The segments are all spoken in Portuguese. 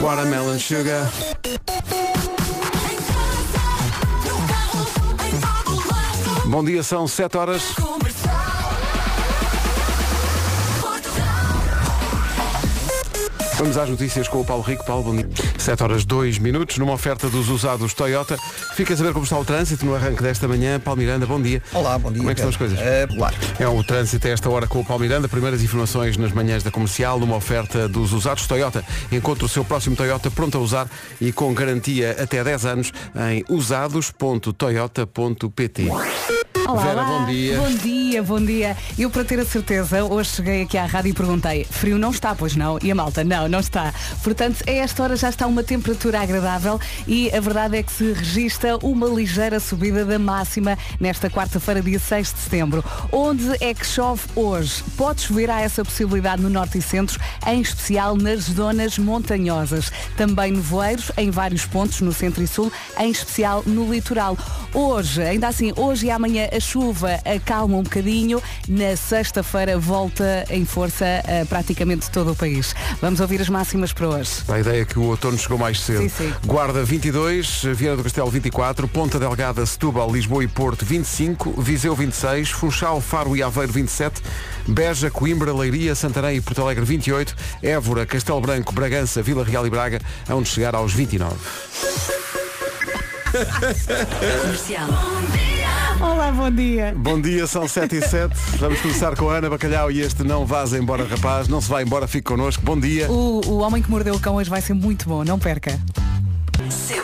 Watermelon Sugar. Bom dia, são 7 horas. Vamos às notícias com o Paulo Rico. Paulo, bom dia. 7 horas 2 minutos, numa oferta dos usados Toyota. Fica a saber como está o trânsito no arranque desta manhã. Paulo Miranda, bom dia. Olá, bom dia. Como é que estão as coisas? Polar. É o trânsito a esta hora com o Paulo Miranda. Primeiras informações nas manhãs da comercial, numa oferta dos usados Toyota. Encontre o seu próximo Toyota pronto a usar e com garantia até 10 anos em usados.toyota.pt. Olá, Vera, olá. bom dia. Bom dia, bom dia. Eu, para ter a certeza, hoje cheguei aqui à rádio e perguntei, frio não está, pois não? E a malta, não, não está. Portanto, a esta hora já está uma temperatura agradável e a verdade é que se registra uma ligeira subida da máxima nesta quarta-feira, dia 6 de setembro. Onde é que chove hoje? Pode chover, há essa possibilidade no norte e centro, em especial nas zonas montanhosas. Também nevoeiros em vários pontos no centro e sul, em especial no litoral. Hoje, ainda assim, hoje e amanhã a chuva acalma um bocadinho. Na sexta-feira volta em força a praticamente todo o país. Vamos ouvir as máximas para hoje. A ideia é que o outono chegou mais cedo. Sim, sim. Guarda 22, Viana do Castelo 24, Ponta Delgada, Setúbal, Lisboa e Porto 25, Viseu 26, Funchal, Faro e Aveiro 27, Beja, Coimbra, Leiria, Santarém e Porto Alegre 28, Évora, Castelo Branco, Bragança, Vila Real e Braga, onde chegar aos 29. Olá, bom dia. Bom dia, são 7 e 7. Vamos começar com a Ana Bacalhau e este Não Vaza Embora Rapaz. Não se vai embora, fique connosco. Bom dia. O, o Homem que Mordeu o Cão hoje vai ser muito bom, não perca. Comercial.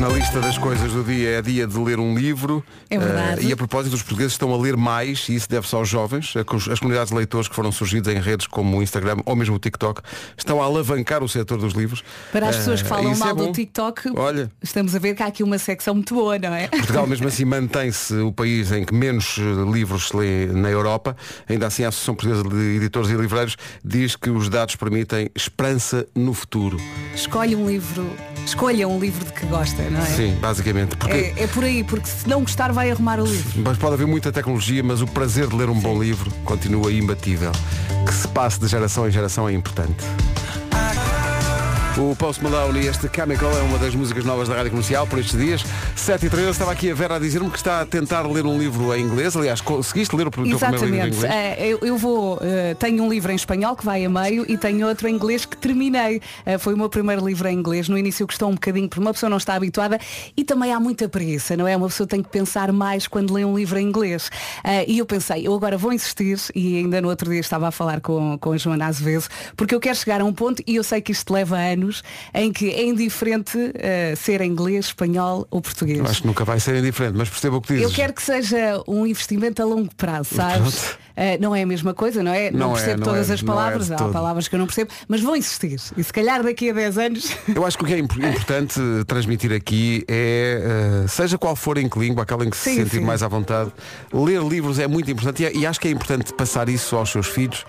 Na lista das coisas do dia é dia de ler um livro. É verdade. Eh, e a propósito, os portugueses estão a ler mais, e isso deve-se aos jovens. As comunidades de leitores que foram surgidas em redes como o Instagram ou mesmo o TikTok estão a alavancar o setor dos livros. Para as pessoas que Eh, falam é mal do bom. TikTok, Olha. estamos a ver que há aqui uma secção muito boa, não é? Portugal mesmo assim mantém-se o país em que menos eh, livros se lê na Europa. Ainda assim a Associação Portuguesa de Editores e Livreiros diz que os dados permitem esperança no futuro. Escolhe um livro, escolha um livro de que gosta, não é? Sim, basicamente. Porque É, é por aí, porque se não gostar vai arrumar o livro. Mas pode haver muita tecnologia, mas o prazer de ler um bom livro continua imbatível. Que se passe de geração em geração é importante. O Post Malone e este Chemical é uma das músicas novas da Rádio Comercial por estes dias. 7 e 13 estava aqui a Vera a dizer-me que está a tentar ler um livro em inglês. Aliás, conseguiste ler o teu primeiro livro em Exatamente. inglês? Eh, eu, eu vou, eh, tenho um livro em espanhol que vai a meio e tenho outro em inglês que terminei. Eh, foi o meu primeiro livro em inglês. No início custou um bocadinho porque uma pessoa não está habituada e também há muita preguiça, não é? Uma pessoa tem que pensar mais quando lê um livro em inglês. Eh, e eu pensei, eu agora vou insistir e ainda no outro dia estava a falar com, com a Joana Azevedo, porque eu quero chegar a um ponto e eu sei que isto leva anos em que é indiferente eh, ser inglês, espanhol ou português. Eu Acho que nunca vai ser indiferente, mas perceba o que dizes. Eu quero que seja um investimento a longo prazo, sabes? Pronto. Eh, não é a mesma coisa, não é? Não é, percebo não todas é, as não é palavras, de há todo. palavras que eu não percebo, mas vou insistir. E se calhar daqui a 10 anos. Eu acho que o que é imp- importante transmitir aqui é, eh, seja qual for em que língua, aquela em que se Sim, sentir sim. mais à vontade, ler livros é muito importante e, é- e acho que é importante passar isso aos seus filhos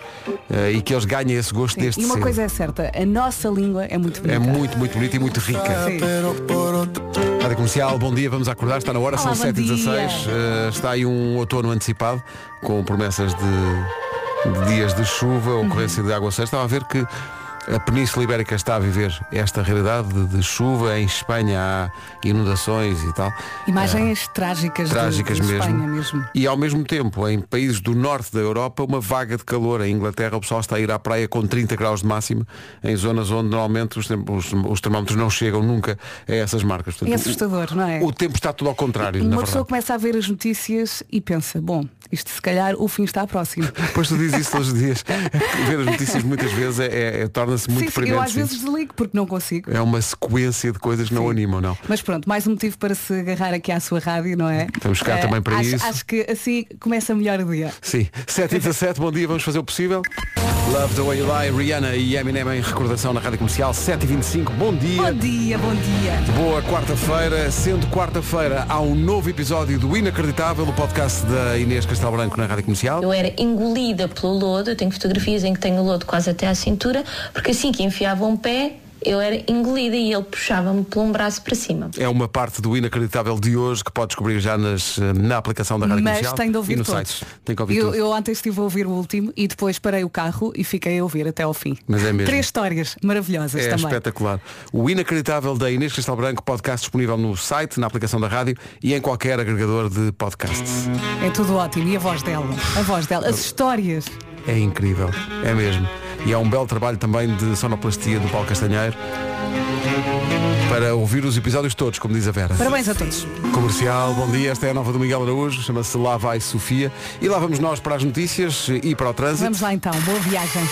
eh, e que eles ganhem esse gosto deste e uma cedo. coisa é certa, a nossa língua é muito bonita. É muito, muito bonita e muito rica. Sim. Rádio Comercial, bom dia, vamos acordar, está na hora, Olá, são bom 7h16, dia. eh, está aí um outono antecipado, com promessas de, de dias de chuva, Uhum. ocorrência de água dá a ver que a Península Ibérica está a viver esta realidade de, de chuva, em Espanha há inundações e tal. Imagens trágicas, de- Trágicas de, mesmo. Espanha mesmo. E ao mesmo tempo, em países do norte da Europa, uma vaga de calor. Em Inglaterra, o pessoal está a ir à praia com 30 graus de máxima, em zonas onde normalmente os, os- os termómetros não chegam nunca a essas marcas. Portanto, É assustador, não é? O, o tempo está tudo ao contrário, Uma pessoa começa a ver as notícias e pensa, bom, isto se calhar o fim está próximo. Depois tu dizes isso todos os dias. Ver as notícias muitas vezes é, é- é- torna-se muito sim, sim, eu às premente. vezes desligo porque não consigo. É uma sequência de coisas que não animam, não. Mas pronto, mais um motivo para se agarrar aqui à sua rádio, não é? Estamos cá Eh, também para acho, isso. Acho que assim começa melhor o dia. Sim. 7 e 17, bom dia, vamos fazer o possível. Love the Way You Lie, Rihanna e Eminem em recordação na Rádio Comercial, 7 e 25 bom dia. Bom dia, bom dia. Boa quarta-feira, sendo quarta-feira há um novo episódio do Inacreditável, o podcast da Inês Castelo Branco na Rádio Comercial. Eu era engolida pelo lodo, eu tenho fotografias em que tenho o lodo quase até à cintura, porque assim que enfiava um pé, eu era engolida e ele puxava-me por um braço para cima. É uma parte do inacreditável de hoje que pode descobrir já nas, na aplicação da Rádio Mas Comercial tem de e ouvir no todos. site. Tem que ouvir Eu, tudo. eu ontem estive a ouvir o último e depois parei o carro e fiquei a ouvir até ao fim. Mas é mesmo. Três histórias maravilhosas É também. espetacular. O Inacreditável da Inês Cristal Branco, podcast disponível no site, na aplicação da rádio e em qualquer agregador de podcasts. É tudo ótimo. E a voz dela? A voz dela. As histórias. É incrível, é mesmo. E é um belo trabalho também de sonoplastia do Paulo Castanheiro para ouvir os episódios todos, como diz a Vera. Parabéns a todos. Comercial, bom dia, esta é a nova do Miguel Araújo, chama-se Lá Vai Sofia. E lá vamos nós para as notícias e para o trânsito. Vamos lá então. Boa viagem.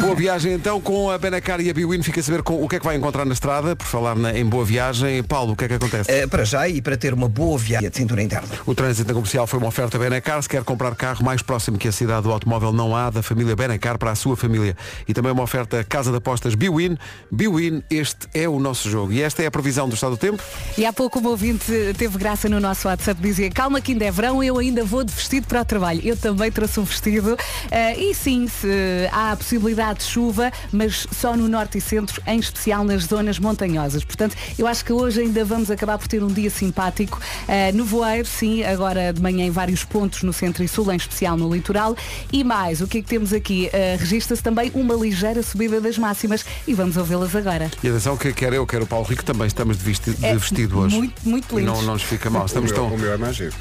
Boa viagem então com a Benacar e a Biwin. Fica a saber com o que é que vai encontrar na estrada, por falar na- em boa viagem. Paulo, o que é que acontece? Eh, para já e para ter uma boa viagem de cintura interna. O trânsito na comercial foi uma oferta Benacar. Se quer comprar carro mais próximo que a cidade do automóvel não há, da família Benacar para a sua família. E também uma oferta Casa de Apostas Biwin. Biwin, este é o nosso jogo. E esta é a previsão do estado do tempo. E há pouco o ouvinte teve graça no nosso WhatsApp, dizia calma que ainda é verão, eu ainda vou de vestido para o trabalho. Eu também trouxe um vestido. Eh, e sim, se há a possibilidade de chuva, mas só no norte e centro, em especial nas zonas montanhosas. Portanto, eu acho que hoje ainda vamos acabar por ter um dia simpático. Eh, no voeiro, sim, agora de manhã em vários pontos no centro e sul, em especial no litoral. E mais, o que é que temos aqui? Eh, Registra-se também uma ligeira subida das máximas e vamos ouvi-las agora. E atenção que quer eu, quer o Paulo Rico, também estamos de vestido, de É vestido hoje. muito, muito lindos. Não, não nos fica mal. Estamos o, meu, tão o meu é mais giro.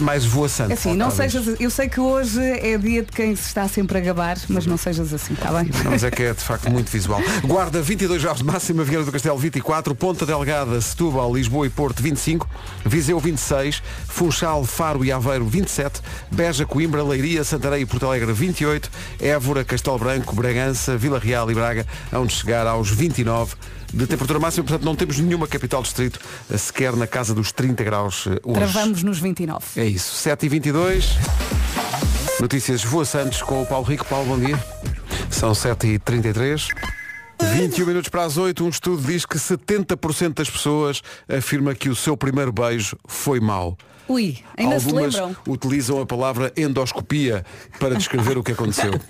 mais voaçante. É Assim, não talvez. sejas. Eu sei que hoje é dia de quem se está sempre a gabar, mas não sejas assim, está bem? Mas é que é de facto muito visual. Guarda 22 graus de máxima, Vieira do Castelo 24, Ponta Delgada, Setúbal, Lisboa e Porto 25, Viseu 26, Funchal, Faro e Aveiro 27, Beja, Coimbra, Leiria, Santarém e Porto Alegre 28, Évora, Castelo Branco, Bragança, Vila Real e Braga, onde chegar aos 29 de temperatura máxima, portanto não temos nenhuma capital distrito eh, sequer na casa dos 30 graus eh, hoje. Travamos nos 29. É isso, 7 e 22 Notícias voaçantes com o Paulo Rico. Paulo, bom dia. São 7 e 33 21 minutos para as 8, um estudo diz que 70% das pessoas afirma que o seu primeiro beijo foi mau. Ui, ainda Algumas se lembram? utilizam a palavra endoscopia para descrever o que aconteceu.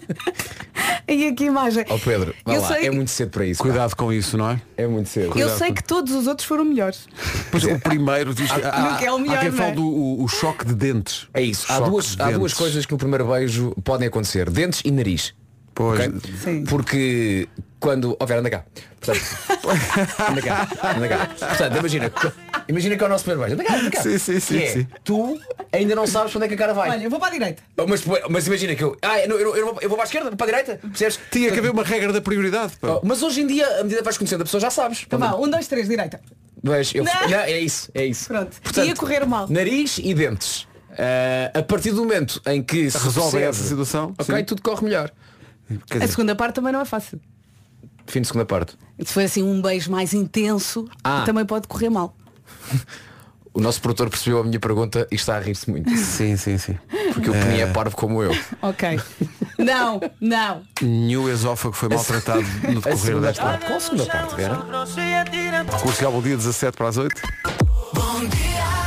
E aqui a imagem. Ó Pedro, vá eu lá, sei, é muito cedo para isso. pá. Cuidado com isso, não é? É muito cedo. eu cuidado sei com- que todos os outros foram melhores. Pois o primeiro diz que há, Nunca é o melhor, há quem não é? fale do o, o choque de dentes. É isso. Há Choque duas, de há duas dentes. coisas que no primeiro beijo podem acontecer. Dentes e nariz. Pois, ok? Sim. Porque quando. Ó Vera, anda cá. Portanto, anda cá, anda cá. Portanto, imagina, imagina que é o nosso primeiro beijo. Anda cá, anda cá. Sim, sim, sim, Que é, sim. Tu ainda não sabes onde é que a cara vai. Olha, eu vou para a direita. Mas, mas imagina que eu. Ah, eu, eu, eu, vou- eu vou para a esquerda, para a direita. Percebes? tinha que haver uma regra da prioridade. pá. Oh, Mas hoje em dia, à medida que vais conhecendo a pessoa, já sabes. Então vá, um, dois, três, direita. Mas eu, Não. não, é isso, é isso. Pronto. Ia correr mal. Nariz e dentes. Ah, a partir do momento em que se Resolve percebe- essa situação, Ok, sim. tudo corre melhor. Quer A dizer, segunda parte também não é fácil. Fim de segunda parte. Se for assim um beijo mais intenso, Ah. também pode correr mal. O nosso produtor percebeu a minha pergunta e está a rir-se muito. sim, sim, sim. Porque o Peninha é parvo como eu. Ok. não, não. Nenhum esófago foi maltratado no A decorrer desta parte. Qual a segunda parte, Vera? Comercial, bom dia 17 para as 8.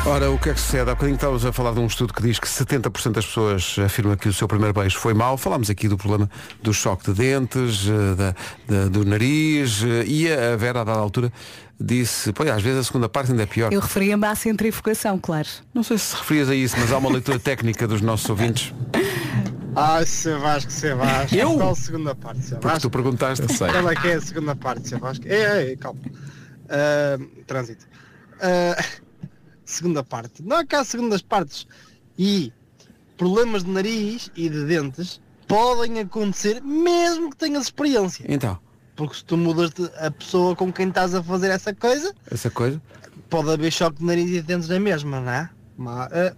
Ora, o que é que sucede? Há bocadinho estávamos a falar de um estudo que diz que 70% das pessoas afirma que o seu primeiro beijo foi mau. Falámos aqui do problema do choque de dentes, eh, da, da- do nariz, eh, e a Vera, a dada altura, disse, pois às vezes a segunda parte ainda é pior. Eu referia-me à centrifugação, claro. Não sei se referias a isso, mas há uma leitura técnica dos nossos ouvintes. Vasco, Sr. Vasco. Eu? Qual a segunda parte. Porque Vasco? tu perguntaste. sei. Qual é que é a segunda parte, Sr. Vasco? É, é, calma. Ah, trânsito. Ah, segunda parte. Não há cá segundas partes. E problemas de nariz e de dentes podem acontecer mesmo que tenhas experiência. Então, Porque se tu mudas a pessoa com quem estás a fazer essa coisa, essa coisa. pode haver choque de nariz e de dentes na mesma, não é? Mas, ah,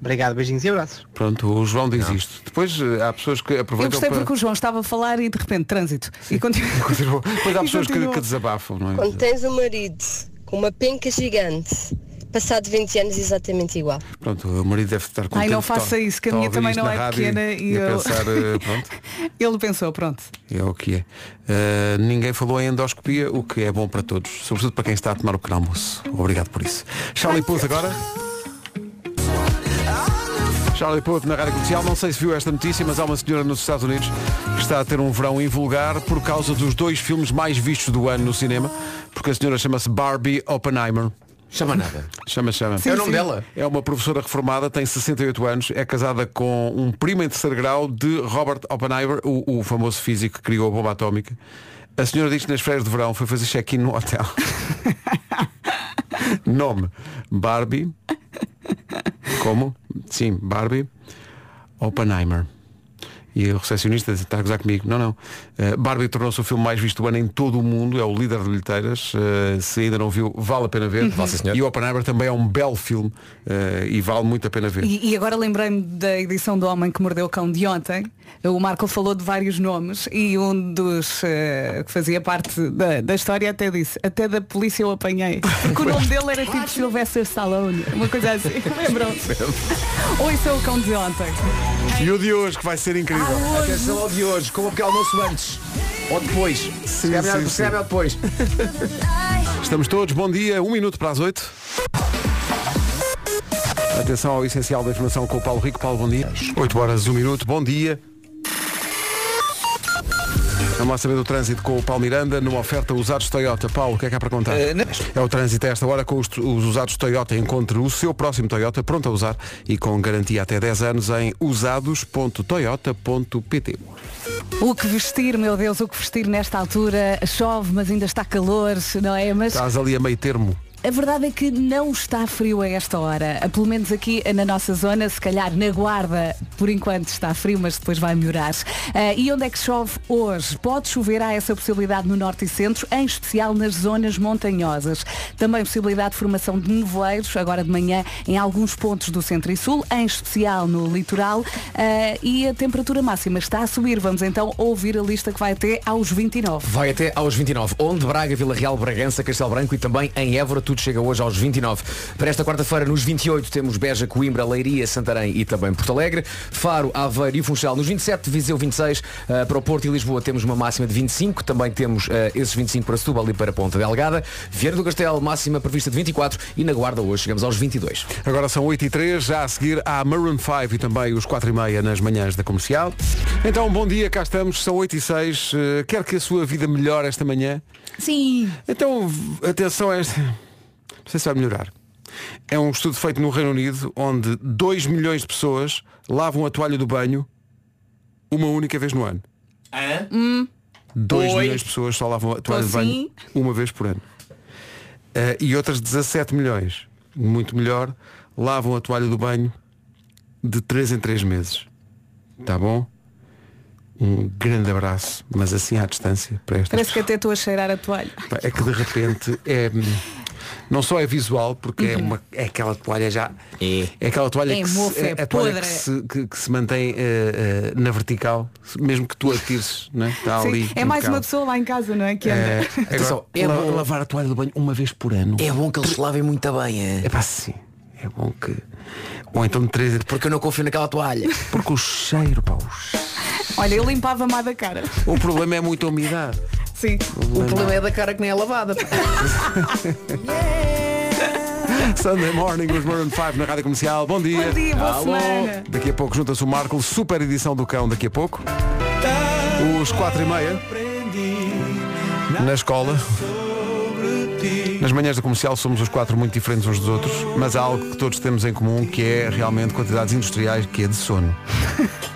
obrigado, beijinhos e abraços. Pronto, o João diz isto. Depois eh, há pessoas que Eu aproveitam gostei para... porque o João estava a falar e de repente trânsito. E continua. Continuou. Depois há pessoas que, que desabafam, não é? Quando tens um marido uma penca gigante, passado 20 anos exatamente igual. Pronto, o marido deve estar contente. Ai, não está- faça isso, que a está minha também não é rádio pequena e eu- pensar, eh, pronto, Ele pensou, pronto. é o que é. Eh, ninguém falou em endoscopia, o que é bom para todos, sobretudo para quem está a tomar o pequeno almoço. Obrigado por isso. Charlie Puth agora. Charlie Puth na Rádio Comercial. Não sei se viu esta notícia, mas há uma senhora nos Estados Unidos que está a ter um verão invulgar por causa dos dois filmes mais vistos do ano no cinema, porque a senhora chama-se Barbie Oppenheimer. Chama nada. Chama, chama. é o nome dela? É uma professora reformada, tem 68 anos, é casada com um primo em terceiro grau de Robert Oppenheimer, o, o famoso físico que criou a bomba atómica. A senhora diz que nas férias de verão foi fazer check-in no hotel. Nome, Barbie. Como? Sim, Barbie Oppenheimer. E o recepcionista está a gozar comigo. Não, não. Uh, Barbie tornou-se o filme mais visto do ano em todo o mundo. É o líder de bilheteiras. Uh, se ainda não viu, vale a pena ver. Vale, senhor. E o Oppenheimer também é um belo filme uh, e vale muito a pena ver. E, e agora lembrei-me da edição do Homem que Mordeu o Cão de ontem. O Marco falou de vários nomes e um dos que fazia parte da, da história até disse, até da polícia eu apanhei. Porque o nome dele era tipo Sylvester Stallone, uma coisa assim. Lembram-se? Ou isso é o cão de ontem. E o de hoje que vai ser incrível. Atenção ao de hoje, com o pequeno almoço antes. Ou depois. se é melhor, sim, se é sim. melhor depois. Estamos todos, bom dia, um minuto para as oito. Atenção ao essencial da informação com o Paulo Rico. Paulo, bom dia. 8 horas, 1 minuto, bom dia. Vamos lá saber do trânsito com o Paulo Miranda numa oferta usados Toyota. Paulo, o que é que há para contar? Não- É o trânsito a esta hora com os, os usados Toyota. Encontre o seu próximo Toyota pronto a usar e com garantia até 10 anos em usados.toyota.pt. O que vestir, meu Deus, o que vestir nesta altura? Chove, mas ainda está calor, não é? Mas Estás ali a meio termo. A verdade é que não está frio a esta hora. Pelo menos aqui na nossa zona, se calhar na Guarda, por enquanto está frio, mas depois vai melhorar. Ah, e onde é que chove hoje? Pode chover, há essa possibilidade no norte e centro, em especial nas zonas montanhosas. Também possibilidade de formação de nevoeiros, agora de manhã, em alguns pontos do centro e sul, em especial no litoral. Ah, e a temperatura máxima está a subir. Vamos então ouvir a lista que vai até aos 29. Vai até aos 29. Onde Braga, Vila Real, Bragança, Castelo Branco e também em Évora, tudo chega hoje aos 29. Para esta quarta-feira, nos 28, temos Beja, Coimbra, Leiria, Santarém e também Porto Alegre. Faro, Aveiro e Funchal nos 27, Viseu 26. Uh, para o Porto e Lisboa temos uma máxima de 25. Também temos uh, esses 25 para Setúbal e para Ponta Delgada. Vieira do Castelo, máxima prevista de 24. E na Guarda hoje chegamos aos 22. Agora são 8 e 3, já a seguir há Maroon 5 e também os 4 e meia nas manhãs da comercial. Então, bom dia, cá estamos, são 8 e 6. Eh, quer que a sua vida melhore esta manhã? Sim. Então, atenção a esta. Não sei se vai melhorar. É um estudo feito no Reino Unido onde 2 milhões de pessoas lavam a toalha do banho uma única vez no ano. 2 Oi? milhões de pessoas só lavam a toalha Tô do banho sim. uma vez por ano. Eh, e outras 17 milhões, muito melhor, lavam a toalha do banho de 3 em 3 meses. Tá bom? Um grande abraço, mas assim à distância para estas Parece que até estou a cheirar a toalha. É que de repente é. Não só é visual, porque é, uma, é aquela toalha já. É. aquela toalha É que, mofo, se, é a toalha que se, que, que se mantém eh, eh, na vertical, mesmo que tu a tires, né? está Sim, ali. é mais uma pessoa lá em casa, não é? Que anda. Eh, Atenção, agora, é la- bom- lavar a toalha do banho uma vez por ano. É bom que eles se lavem muito bem, é? É pá, sim. É bom que. Ou então de três. Porque eu não confio naquela toalha. Porque o cheiro, pá, o cheiro. Olha, eu limpava má da cara. O problema é muita umidade. Sim. O problema é da cara que nem é lavada. Sunday Morning, os Maroon 5 na Rádio Comercial. Bom dia. Bom dia, boa Alô. semana. Daqui a pouco junta-se o Marco, super edição do cão daqui a pouco. Os 4 e meia. Na escola. Nas manhãs da comercial somos os quatro muito diferentes uns dos outros, mas há algo que todos temos em comum que é realmente quantidades industriais, que é de sono.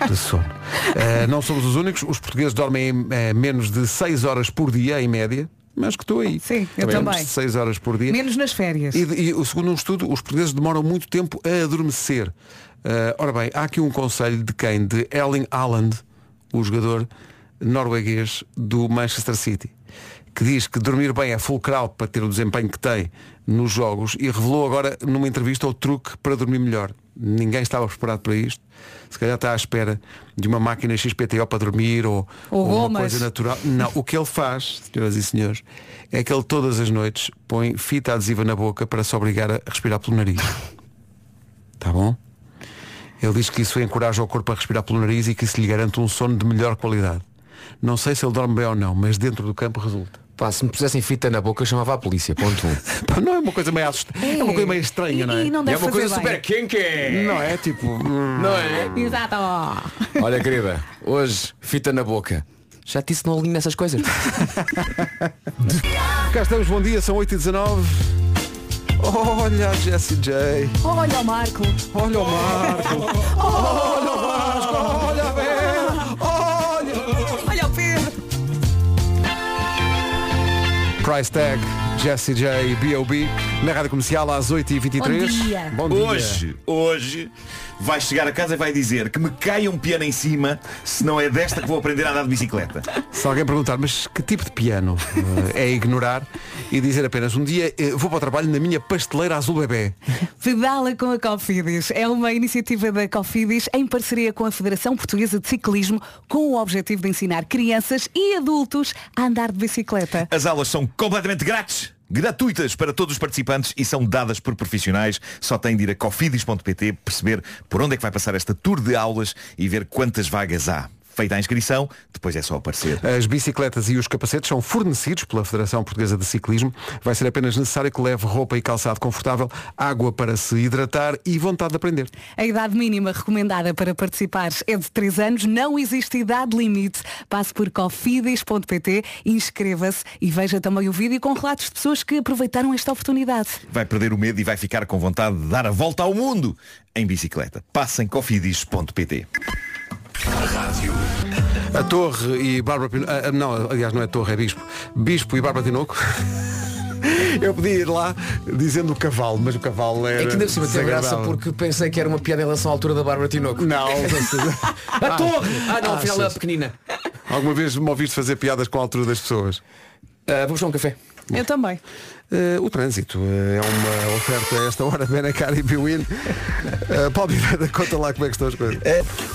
De sono. Eh, não somos os únicos, os portugueses dormem eh, menos de 6 horas por dia, em média, mas que estou aí. Sim, eu Menos também. de 6 horas por dia. Menos nas férias. E, e o segundo um estudo, os portugueses demoram muito tempo a adormecer. Ah, ora bem, há aqui um conselho de quem? De Erling Haaland, o jogador norueguês do Manchester City, que diz que dormir bem é fulcral para ter o desempenho que tem nos jogos e revelou agora numa entrevista o truque para dormir melhor. Ninguém estava preparado para isto. Se calhar está à espera de uma máquina XPTO para dormir ou, Ou ou uma coisa natural. Não, o que ele faz, senhoras e senhores, é que ele todas as noites põe fita adesiva na boca para se obrigar a respirar pelo nariz. Tá bom? Ele diz que isso encoraja o corpo a respirar pelo nariz e que isso lhe garante um sono de melhor qualidade. Não sei se ele dorme bem ou não, mas dentro do campo resulta. Pá, se me pusessem fita na boca eu chamava a polícia, ponto um. Pá, Não é uma coisa meio assust... é uma coisa meio estranha, não é? E não É deve uma coisa fazer super bem. kinky. Não é tipo. hum, Não é? Exato. Olha querida, hoje fita na boca. Já te disse não alinho nessas coisas. Cá estamos, bom dia, são 8h19. Olha a Jessie J. Olha o Marco. Olha o Marco. Olha o Vasco. Price Tag, Jessie J, B.O.B. Na rádio comercial às 8h23. Bom dia. Bom dia. Hoje, hoje, vai chegar a casa e vai dizer que me caia um piano em cima se não é desta que vou aprender a andar de bicicleta. Se alguém perguntar, mas que tipo de piano? Eh, é ignorar e dizer apenas um dia eh, vou para o trabalho na minha pasteleira azul bebê. Pedala com a Cofidis. É uma iniciativa da Cofidis em parceria com a Federação Portuguesa de Ciclismo com o objetivo de ensinar crianças e adultos a andar de bicicleta. As aulas são completamente grátis. Gratuitas para todos os participantes e são dadas por profissionais. Só tem de ir a cofidis.pt perceber por onde é que vai passar esta tour de aulas e ver quantas vagas há. Feita a inscrição, depois é só aparecer. As bicicletas e os capacetes são fornecidos pela Federação Portuguesa de Ciclismo. Vai ser apenas necessário que leve roupa e calçado confortável, água para se hidratar e vontade de aprender. A idade mínima recomendada para participar é de 3 anos, não existe idade limite. Passe por cofidis.pt, inscreva-se e veja também o vídeo com relatos de pessoas que aproveitaram esta oportunidade. Vai perder o medo e vai ficar com vontade de dar a volta ao mundo em bicicleta. Passe em cofidis.pt. A Torre e Bárbara Pinoco. ah, não, aliás não é Torre, é Bispo. Bispo e Bárbara Tinoco. Eu podia ir lá dizendo o cavalo, mas o cavalo era. É que ainda por cima tem graça porque pensei que era uma piada em relação à altura da Bárbara Tinoco. Não, A torre! Ah não, afinal ela é pequenina. alguma vez me ouviste fazer piadas com a altura das pessoas? Ah, vamos tomar um café. Eu também. Eh, o trânsito eh, é uma oferta a esta hora, Benacar e Biwin. Uh, Paulo Miranda, conta lá como é que estão as coisas.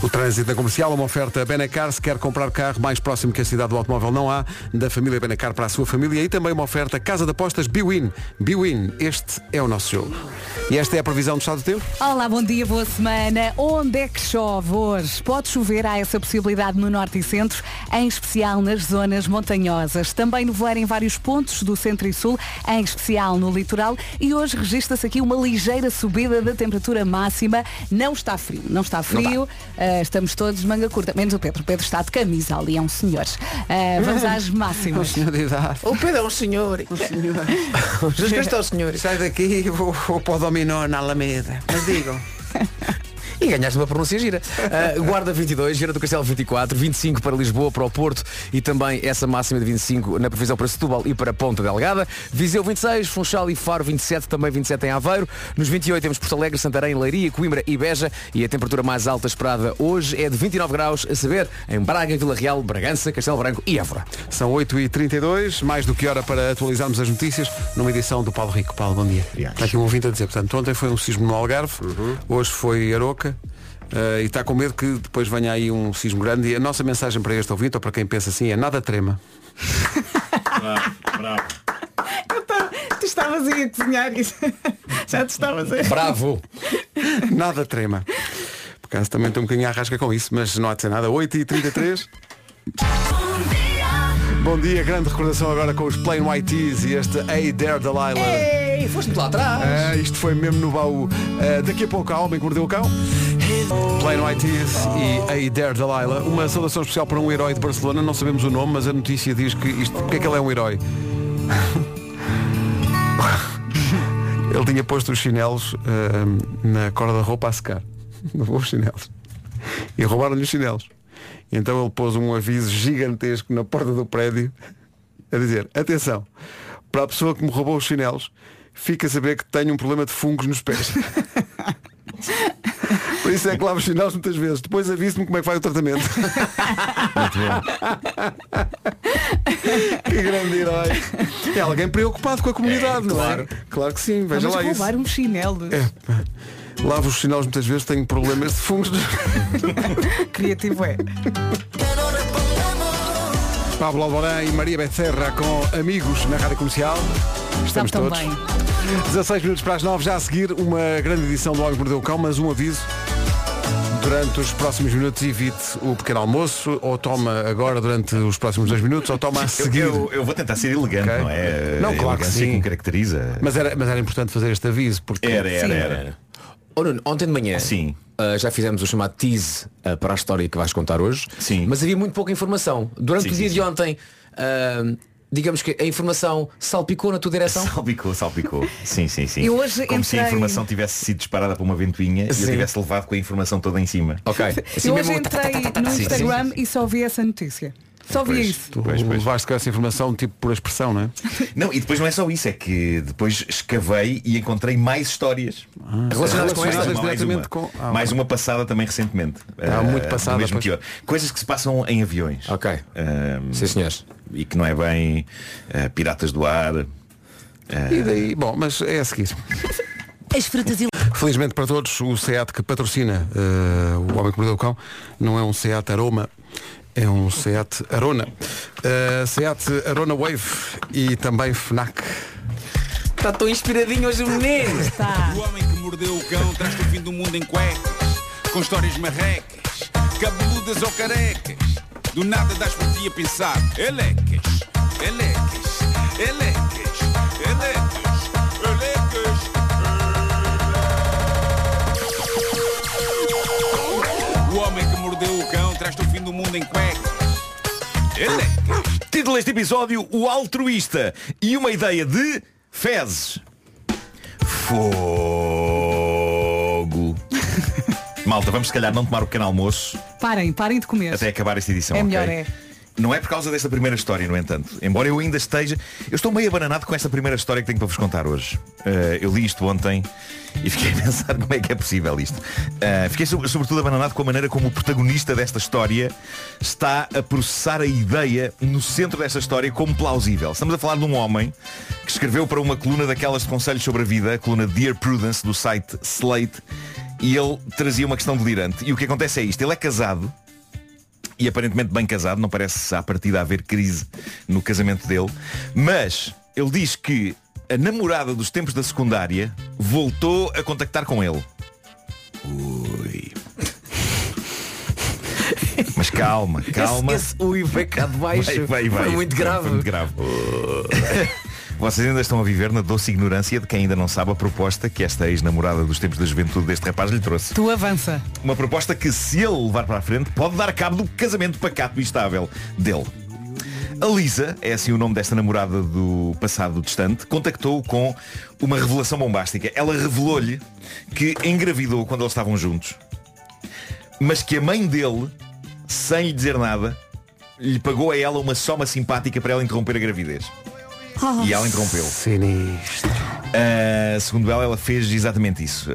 O trânsito da comercial é uma oferta Benacar. Se quer comprar carro mais próximo que a cidade do automóvel, não há. Da família Benacar para a sua família. E também uma oferta Casa de Apostas Biwin. Biwin, este é o nosso jogo. E esta é a previsão do estado do tempo? Olá, bom dia, boa semana. Onde é que chove hoje? Pode chover, há essa possibilidade no norte e centro, em especial nas zonas montanhosas. Também nevoeiro em vários pontos do centro e sul, em especial no litoral. E hoje registra-se aqui uma ligeira subida da temperatura máxima. Não está frio, não está frio. Ah, estamos todos de manga curta, menos o Pedro. O Pedro está de camisa ali, é um senhor. Ah, vamos às máximas. Senhor de idade. O Pedro é um senhor. Já está o senhor. Sai daqui e vou, vou para o dominó na Alameda. Mas digam. E ganhaste uma pronúncia gira. Ah, Guarda 22, Gira do Castelo 24, 25 para Lisboa, para o Porto e também essa máxima de 25 na previsão para Setúbal e para Ponta Delgada. Viseu 26, Funchal e Faro 27, também 27 em Aveiro. Nos 28 temos Porto Alegre, Santarém, Leiria, Coimbra e Beja. E a temperatura mais alta esperada hoje é de 29 graus, a saber, em Braga, Vila Real, Bragança, Castelo Branco e Évora. São 8h32, mais do que hora para atualizarmos as notícias numa edição do Paulo Rico. Paulo, bom dia. Está aqui um ouvinte a dizer, portanto, ontem foi um sismo no Algarve, hoje foi Aroca. Eh, e está com medo que depois venha aí um sismo grande e a nossa mensagem para este ouvinte ou para quem pensa assim é nada trema. Bravo, bravo. Tu estavas aí a cozinhar isso. Já te estavas a... Bravo! Nada trema. Por acaso também estou um bocadinho à rasca com isso, mas não há de ser nada. 8h33. Bom dia, grande recordação agora com os Plain White Tees e este Hey There Delilah. Ei, foste-me lá atrás! Ah, isto foi mesmo no baú. Ah, daqui a pouco há Homem que Mordeu o Cão. Plain White Tees e Hey There Delilah. Uma saudação especial para um herói de Barcelona. Não sabemos o nome, mas a notícia diz que isto. Porque é que ele é um herói? Ele tinha posto os chinelos ah, na corda da roupa a secar. Os chinelos. E roubaram-lhe os chinelos. Então ele pôs um aviso gigantesco na porta do prédio a dizer, atenção, para a pessoa que me roubou os chinelos, fica a saber que tenho um problema de fungos nos pés. Por isso é que lavo os chinelos muitas vezes. Depois avise-me como é que vai o tratamento. que grande herói. É alguém preocupado com a comunidade, não claro. é? Claro que sim, veja Vamos lá isso. roubar um chinelo. É. Lavo os chinelos muitas vezes, tenho problemas de fungos. Criativo é. Pablo Alborán e Maria Becerra com amigos na Rádio Comercial. Estamos Sabe todos. bem. 16 minutos para as 9, já a seguir uma grande edição do Homem que Mordeu o Cão, mas um aviso. Durante os próximos minutos evite o pequeno almoço ou toma agora durante os próximos dois minutos ou toma a Eu, seguir. eu- eu vou tentar ser elegante, Ok. não é? Não, claro que sim. me caracteriza. Mas era, mas era importante fazer este aviso porque Era, era, Sim. era. Oh, Nuno, ontem de manhã Sim. ah, já fizemos o chamado tease ah, para a história que vais contar hoje. Sim. Mas havia muito pouca informação. Durante Sim, o dia sim. de ontem, ah, digamos que a informação salpicou na tua direção. Salpicou, salpicou. Sim, sim, sim. E hoje Como se a entrei- informação tivesse sido disparada por uma ventoinha e eu Sim. tivesse levado com a informação toda em cima. Ok. Assim Eu hoje mesmo- entrei no sim, sim, Instagram sim. e só vi essa notícia. Só vi Pois. isso. tu Pois, pois. levaste com essa informação tipo por expressão, não é? Não, e depois não é só isso, é que depois escavei e encontrei mais histórias. Relacionadas com Mais esta? uma, mais diretamente uma. com- Ah, mais uma passada também recentemente. Ah, Ah, muito passada, mesmo pois. Coisas que se passam em aviões. Ok. Ah, Sim, senhores. e que não é bem ah, piratas do ar. E daí, bom, mas é a seguir. As frutas e Felizmente para todos, o SEAT que patrocina eh, o Homem que Mordeu o Cão não é um SEAT Aroma, é um SEAT Arona. Eh, SEAT Arona Wave e também FNAC. Está tão inspiradinho hoje o menino. Tá. O homem que mordeu o cão traz-te o fim do mundo em cuecas, com histórias marrecas, cabeludas ou carecas. Do nada das por ti a pensar, elecas, elecas, elecas, elecas, elecas. O do mundo em cuecas. Elecas. Título deste episódio, o altruísta e uma ideia de fezes. Fogo. Malta, vamos se calhar não tomar o pequeno almoço Parem, parem de comer. até acabar esta edição. É melhor, ok? é. Não é por causa desta primeira história, no entanto. Embora eu ainda esteja. Eu estou meio abananado com esta primeira história que tenho para vos contar hoje. Eh, eu li isto ontem e fiquei a pensar como é que é possível isto. Eh, fiquei so- sobretudo abananado com a maneira como o protagonista desta história está a processar a ideia no centro desta história como plausível. Estamos a falar de um homem que escreveu para uma coluna daquelas de conselhos sobre a vida, a coluna Dear Prudence do site Slate, e ele trazia uma questão delirante. E o que acontece é isto, ele é casado e aparentemente bem casado, não parece à partida haver crise no casamento dele, mas ele diz que a namorada dos tempos da secundária voltou a contactar com ele. Ui. Mas calma, calma. Esse, esse ui veio cá de baixo. Vai, vai, vai. Foi muito Foi- grave. foi muito grave. Vocês ainda estão a viver na doce ignorância de quem ainda não sabe a proposta que esta ex-namorada dos tempos da juventude deste rapaz lhe trouxe. Tu avança. Uma proposta que, se ele levar para a frente, pode dar cabo do casamento pacato e estável dele. A Lisa, é assim o nome desta namorada do passado distante, contactou-o com uma revelação bombástica. Ela revelou-lhe que engravidou quando eles estavam juntos, mas que a mãe dele, sem lhe dizer nada, lhe pagou a ela uma soma simpática para ela interromper a gravidez. E ela interrompeu. Sinistro. Uh, segundo ela, ela fez exatamente isso. Uh,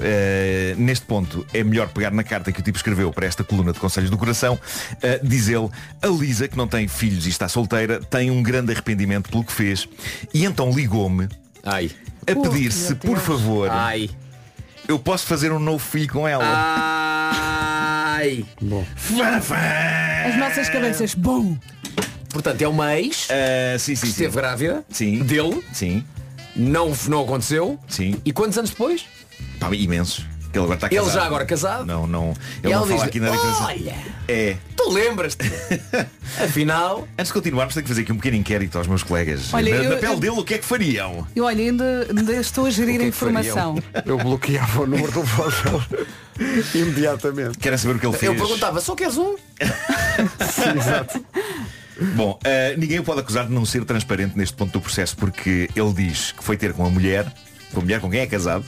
neste ponto, é melhor pegar na carta que o tipo escreveu para esta coluna de Conselhos do Coração, uh, diz ele, a Lisa, que não tem filhos e está solteira, tem um grande arrependimento pelo que fez. E então ligou-me Ai. a pedir se, por favor, Ai. eu posso fazer um novo filho com ela. Ai. Fã. As nossas cabeças, bom! Portanto, é uma ex Uh, sim, sim, que esteve sim. grávida Sim. dele, Sim, não, não aconteceu. sim. E quantos anos depois? Pá, imensos. Ele agora está Ele já agora casado? Não, não. E Ele não ela fala diz aqui na diferença. olha, É. tu lembras-te? Afinal, Antes de continuarmos, tenho que fazer aqui um pequeno inquérito aos meus colegas. Olha, na, eu- na pele eu- dele, o que é que fariam? E olha, ainda, ainda estou a gerir a é informação. Eu bloqueava o número do telefone imediatamente. Querem saber o que ele fez? eu perguntava, só queres um? Bom, eh, ninguém o pode acusar de não ser transparente neste ponto do processo, porque ele diz que foi ter com a mulher, com a mulher com quem é casado,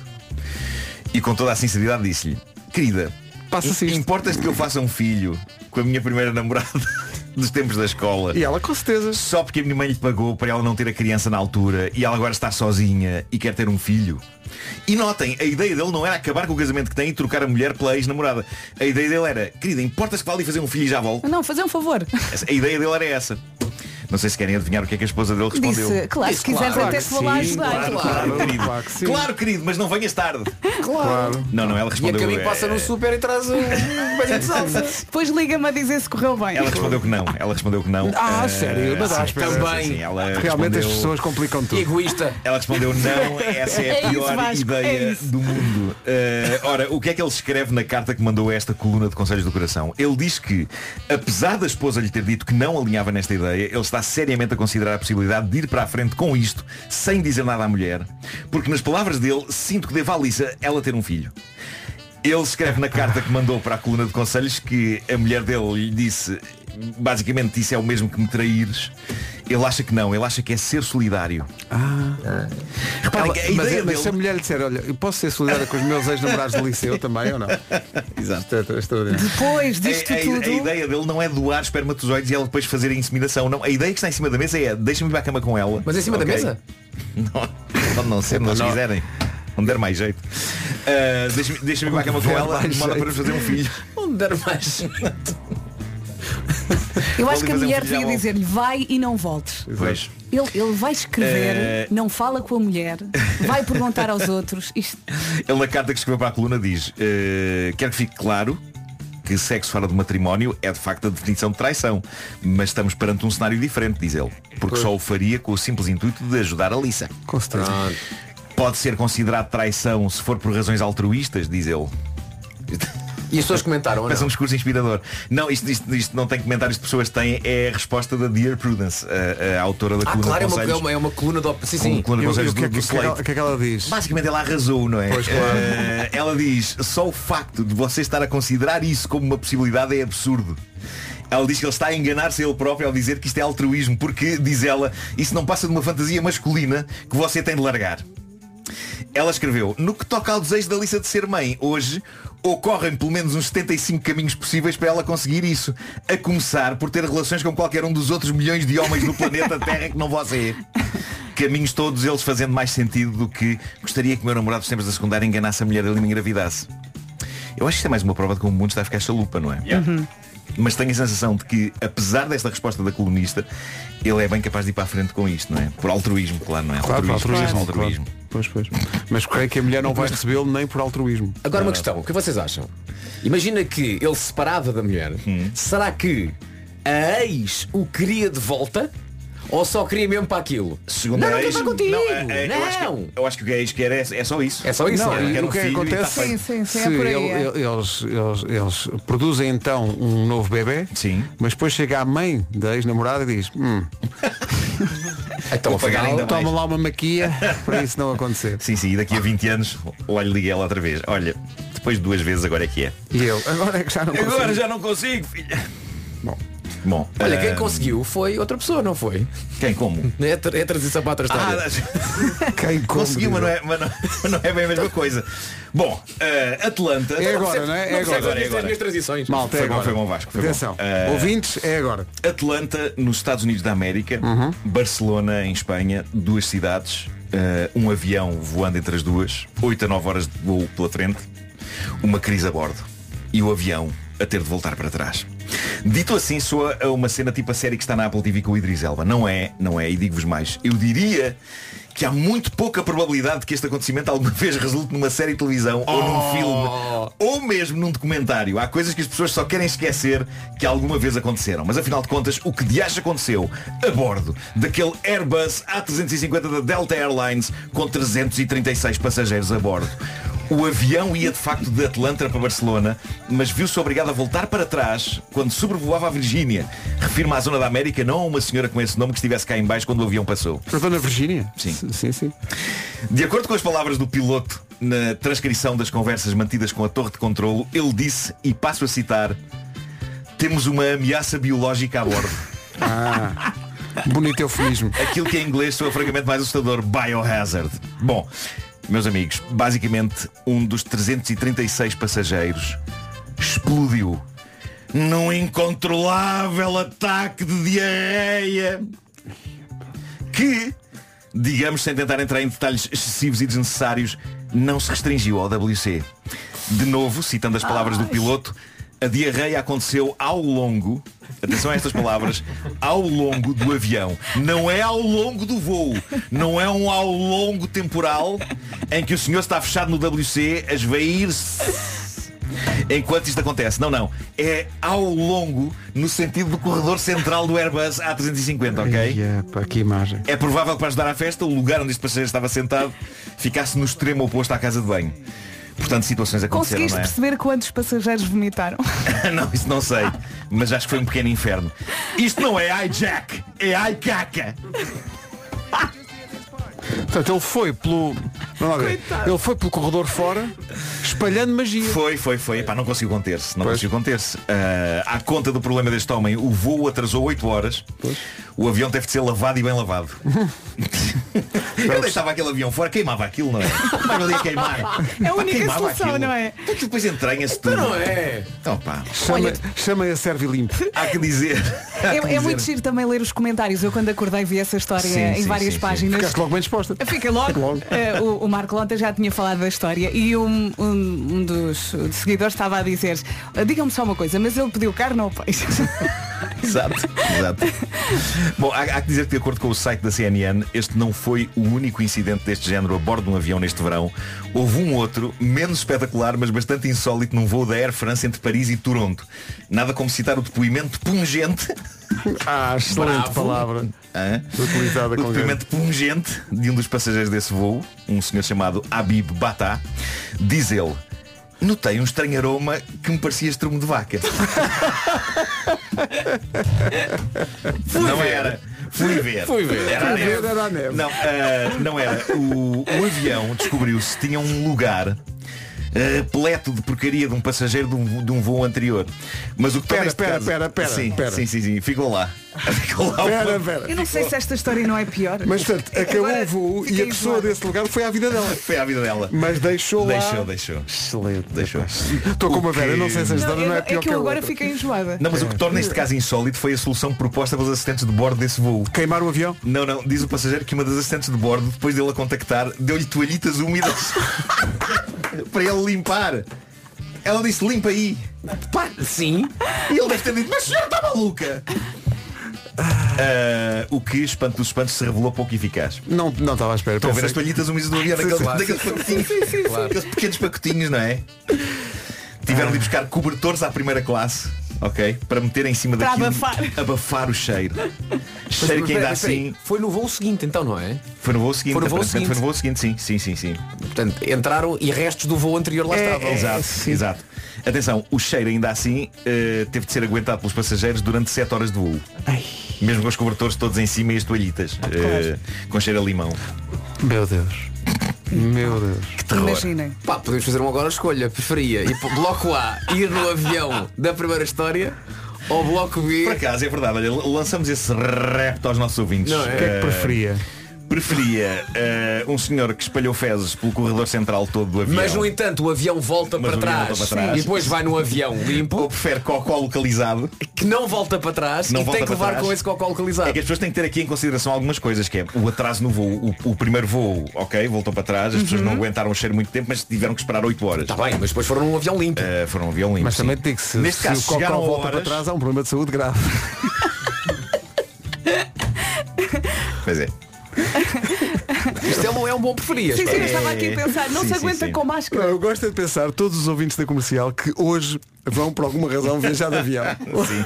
e com toda a sinceridade disse-lhe, querida, Passa-se importas-te que eu faça um filho com a minha primeira namorada dos tempos da escola? E ela com certeza. Só porque a minha mãe lhe pagou para ela não ter a criança na altura e ela agora está sozinha e quer ter um filho. E notem, a ideia dele não era acabar com o casamento que tem e trocar a mulher pela ex-namorada. A ideia dele era, querida, importas que vá ali fazer um filho e já volto? Não, fazer um favor. A ideia dele era essa. Não sei se querem adivinhar o que é que a esposa dele respondeu. Disse, claro, se quiseres até te vou lá ajudar. Claro, claro, querido. Claro, querido, mas não venhas tarde. Claro. Não, não, ela E a respondeu. caminho passa eh, no super e traz um beijinho de salsa. Depois liga-me a dizer se correu bem. Ela respondeu que não. Ela respondeu que não. Ah, Eh, sério? Mas à espera. sim, Realmente as respondeu- pessoas complicam tudo. Egoísta. Ela respondeu não, essa é É a isso, pior Vasco, ideia é isso. do mundo. Eh, ora, o que é que ele escreve na carta que mandou a esta coluna de Conselhos do Coração? Ele diz que, apesar da esposa lhe ter dito que não alinhava nesta ideia, ele está seriamente a considerar a possibilidade de ir para a frente com isto, sem dizer nada à mulher, porque nas palavras dele, sinto que devo à Lisa ela ter um filho. Ele escreve na carta que mandou para a coluna de conselhos que a mulher dele lhe disse basicamente isso é o mesmo que me traíres. Ele acha que não, ele acha que é ser solidário. Ah. Reparem Ela- que a mas, ideia mas dele- se a mulher lhe disser, olha, eu posso ser solidária com os meus ex-namorados do liceu também ou não? Exato. É. Depois disto a, a- tudo. a ideia dele não é doar espermatozoides e ela depois fazer a inseminação. Não, a ideia que está em cima da mesa é deixa-me ir para a cama com ela. Mas em cima da Ok? mesa? Não, pode não ser, não, se Não. quiserem. Onde der mais jeito. Ah, deixa-me deixa-me ir para a cama com ela mais de modo a jeito. para fazer um filho. Onde der mais. Eu acho que a mulher devia dizer-lhe vai e não voltes. Pois. Ele, ele vai escrever, Eh. não fala com a mulher, vai perguntar aos outros. Isto, Ele na carta que escreveu para a coluna diz eh, Quero que fique claro que sexo fora do matrimónio é de facto a definição de traição. Mas estamos perante um cenário diferente, diz ele. Porque só o faria com o simples intuito de ajudar a Lisa. Com certeza. Pode ser considerado traição se for por razões altruístas, diz ele. E as pessoas comentaram, ou Parece um não? discurso inspirador. Não, isto, isto, isto não tem comentários que pessoas têm, é a resposta da Dear Prudence, a, a autora da Ah, coluna claro, é de uma, é conselhos. uma, é uma coluna de op... Sim, sim. coluna de E e o que, é do, que, do que é que ela- Slate. o que é que ela diz? Basicamente ela arrasou, não é? Pois, claro. Eh, ela diz, só o facto de você estar a considerar isso como uma possibilidade é absurdo. Ela diz que ele está a enganar-se ele próprio ao dizer que isto é altruísmo, porque, diz ela, isso não passa de uma fantasia masculina que você tem de largar. Ela escreveu, no que toca ao desejo da Lisa de ser mãe, hoje ocorrem pelo menos uns 75 caminhos possíveis para ela conseguir isso. A começar por ter relações com qualquer um dos outros milhões de homens do planeta Terra que não você. Caminhos todos eles fazendo mais sentido do que gostaria que o meu namorado dos tempos da secundária enganasse a mulher dele e me engravidasse. Eu acho que isto é mais uma prova de como o mundo está a ficar chalupa, não é? Mas tenho a sensação de que, apesar desta resposta da colunista, ele é bem capaz de ir para a frente com isto, não é? Por altruísmo, claro, não é? Claro, altruísmo, altruísmo. altruísmo. Pois, pois. Mas creio que a mulher não vai recebê-lo nem por altruísmo. Agora uma questão, o que vocês acham? Imagina que ele se separava da mulher. Hum. Será que a ex o queria de volta? Ou só queria mesmo para aquilo? Segundo não, não quero estar contigo. não, é- é- Eu, acho que, eu acho que o que a ex quer é, é só isso. É só isso, Não, é? Quer um o que é filho acontece? feito. Sim, sim, sim, é se por aí, ele- é. ele- eles, eles, eles produzem então um novo bebê, Sim. mas depois chega a mãe da ex-namorada e diz, hum, Então, afinal, toma lá uma maquia para isso não acontecer. Sim, sim, daqui a 20 anos lá lhe liguei ela outra vez. Olha, depois de duas vezes agora é que é. E eu, agora é que já não consigo. Agora já não consigo, filha. Bom, Bom, Olha, quem ah, conseguiu foi outra pessoa, não foi? Quem como? É, tra- é transição para outra Ah, história. quem como, conseguiu, mas não, é, mas, não, mas não é bem a mesma coisa. Bom, ah, Atlanta. É agora, não é? É Não agora. percebes Agora, é as agora. minhas transições. Malta, é Foi bom, agora. foi bom, Vasco, foi bom. Atenção, Ah, ouvintes, é agora. Atlanta, nos Estados Unidos da América, Uhum. Barcelona, em Espanha, duas cidades, eh, um avião voando entre as duas, 8 a 9 horas de voo pela frente, uma crise a bordo e o avião a ter de voltar para trás. Dito assim, soa a uma cena tipo a série que está na Apple TV com o Idris Elba. Não é, não é, e digo-vos mais. Eu diria que há muito pouca probabilidade de que este acontecimento alguma vez resulte numa série de televisão ou num filme ou mesmo num documentário. Há coisas que as pessoas só querem esquecer que alguma vez aconteceram. Mas afinal de contas, o que de acha aconteceu a bordo daquele Airbus A350 da Delta Airlines com 336 passageiros a bordo. O avião ia de facto de Atlanta para Barcelona, mas viu-se obrigado a voltar para trás quando sobrevoava a Virgínia. Refirma à zona da América, não a uma senhora com esse nome que estivesse cá em baixo quando o avião passou. A Dona Virgínia? Sim. Sim, sim. De acordo com as palavras do piloto na transcrição das conversas mantidas com a torre de controlo, ele disse, e passo a citar, temos uma ameaça biológica a bordo. Ah, bonito eufemismo. Aquilo que em inglês soa francamente mais assustador, biohazard. Bom, meus amigos, basicamente um dos 336 passageiros explodiu num incontrolável ataque de diarreia que, digamos sem tentar entrar em detalhes excessivos e desnecessários, não se restringiu ao WC. De novo, citando as palavras do piloto, a diarreia aconteceu ao longo atenção a estas palavras, ao longo do avião. Não é ao longo do voo. Não é um ao longo temporal em que o senhor está fechado no WC a esvair-se enquanto isto acontece. Não, não. É ao longo no sentido do corredor central do Airbus A350, ok? Pá, que imagem. É provável que para ajudar à festa, o lugar onde este passageiro estava sentado ficasse no extremo oposto à casa de banho. Portanto, situações aconteceram, Conseguiste não é? perceber quantos passageiros vomitaram? não, isso não sei. Mas acho que foi um pequeno inferno. Isto não é hijack, é hijaca. Portanto, ele foi pelo. Ele foi pelo corredor fora, espalhando magia. Foi, foi, foi. Epá, não conseguiu conter-se. Não Pois. conseguiu conter-se. Ah, à conta do problema deste homem, o voo atrasou 8 horas. O avião teve de ser lavado e bem lavado. Eu deixava aquele avião fora, queimava aquilo, não é? Mas valia queimar. É a única queimava solução, aquilo. não é? Então depois entranha-se tudo. Não é. Então pá, Chama, chama a serve limpo. há que dizer. há que É, é dizer. muito giro também ler os comentários. Eu quando acordei vi essa história Sim, em sim, várias sim, sim. páginas. Ficaste logo bem disposta. Fica logo. Logo. Eh, o, o Marco ontem já tinha falado da história e um, um- um dos seguidores estava a dizer diga-me só uma coisa, mas ele pediu carne ou peixe? Exato, exato. Bom, há, há que dizer que de acordo com o site da CNN, este não foi o único incidente deste género a bordo de um avião neste verão. Houve um outro, menos espetacular, mas bastante insólito, num voo da Air France entre Paris e Toronto. Nada como citar o depoimento pungente. Ah, excelente Bravo. palavra. hã? Utilizada O depoimento pungente de um dos passageiros desse voo, um senhor chamado Habib Bata, diz ele. Notei um estranho aroma que me parecia estrumo de vaca. não era. Fui ver. Fui ver. Era a Fui ver, era a neve. Não, ah, não era. O, o avião descobriu-se tinha um lugar pleto de porcaria de um passageiro de um, de um voo anterior. Mas o que Pera, pera, caso- pera, pera, sim, pera. sim, sim, sim, ficou lá. Ficou lá Pera, pera. Eu não sei se esta história não é pior. Mas portanto, acabou Agora o voo e a pessoa enjoada. desse lugar foi à vida dela. Foi a vida dela. Mas deixou lá. Deixou, deixou. Excelente. Deixou. Estou com uma que- vera, não sei se a Não, história eu- não é é pior que que eu agora outra. fiquei enjoada. Não, mas o que torna este caso insólito foi a solução proposta pelos assistentes de bordo desse voo. Queimar o avião? Não, não, diz o passageiro que uma das assistentes de bordo, depois dele a contactar, deu-lhe toalhitas úmidas para ele limpar. Ela disse, limpa aí. Pá, sim. E ele deve ter dito, mas a senhora está maluca. Ah, o que, espanto dos espantos, se revelou pouco eficaz. Não, não estava à espera. Estão a ver as toalhitas úmidas do avião, daqueles, Claro. daqueles pacotinhos, aqueles pequenos pacotinhos, não é? Tiveram de buscar cobertores à primeira classe, ok? Para meter em cima Para daquilo. abafar. abafar o cheiro. Cheiro que ainda assim. Foi no voo seguinte, então, não é? Foi no voo seguinte. Foi no voo aparentemente seguinte. Foi no voo seguinte, sim, sim, sim, sim. Portanto, entraram e restos do voo anterior lá estavam. Exato, exato. Atenção, o cheiro ainda assim eh, teve de ser aguentado pelos passageiros durante 7 horas de voo. Mesmo com os cobertores todos em cima e as toalhitas. eh, com cheiro a limão. Meu Deus. Meu Deus. Imaginem. Pá, podemos fazer uma agora escolha. Preferia ir para o bloco A, ir no avião da primeira história, ou bloco B. Por acaso, é verdade, olha, lançamos esse repto aos nossos ouvintes. Não é? O que é que preferia? Preferia eh, um senhor que espalhou fezes pelo corredor central todo do avião. Mas no entanto o avião volta Mas para o avião trás, volta para trás. e depois vai num avião Ou limpo prefere cocó localizado. que não volta para trás Não e tem que levar trás. com esse cocó localizado. É que as pessoas têm que ter aqui em consideração algumas coisas, que é o atraso no voo. O, o primeiro voo, ok, voltou para trás, as pessoas não aguentaram o cheiro muito tempo, mas tiveram que esperar 8 horas. Está Tá bem, mas depois foram num avião limpo. Eh, foram um avião limpo. Mas sim. também te digo, se, Neste se caso, o cocó volta horas- para trás, há um problema de saúde grave. Pois é. Isto é um, é um bom preferias. Sim, sim, eu É. estava aqui a pensar, não Sim, se sim, aguenta sim. com Não, máscara. eu gosto é de pensar, todos os ouvintes da comercial, que hoje vão, por alguma razão, viajar de avião.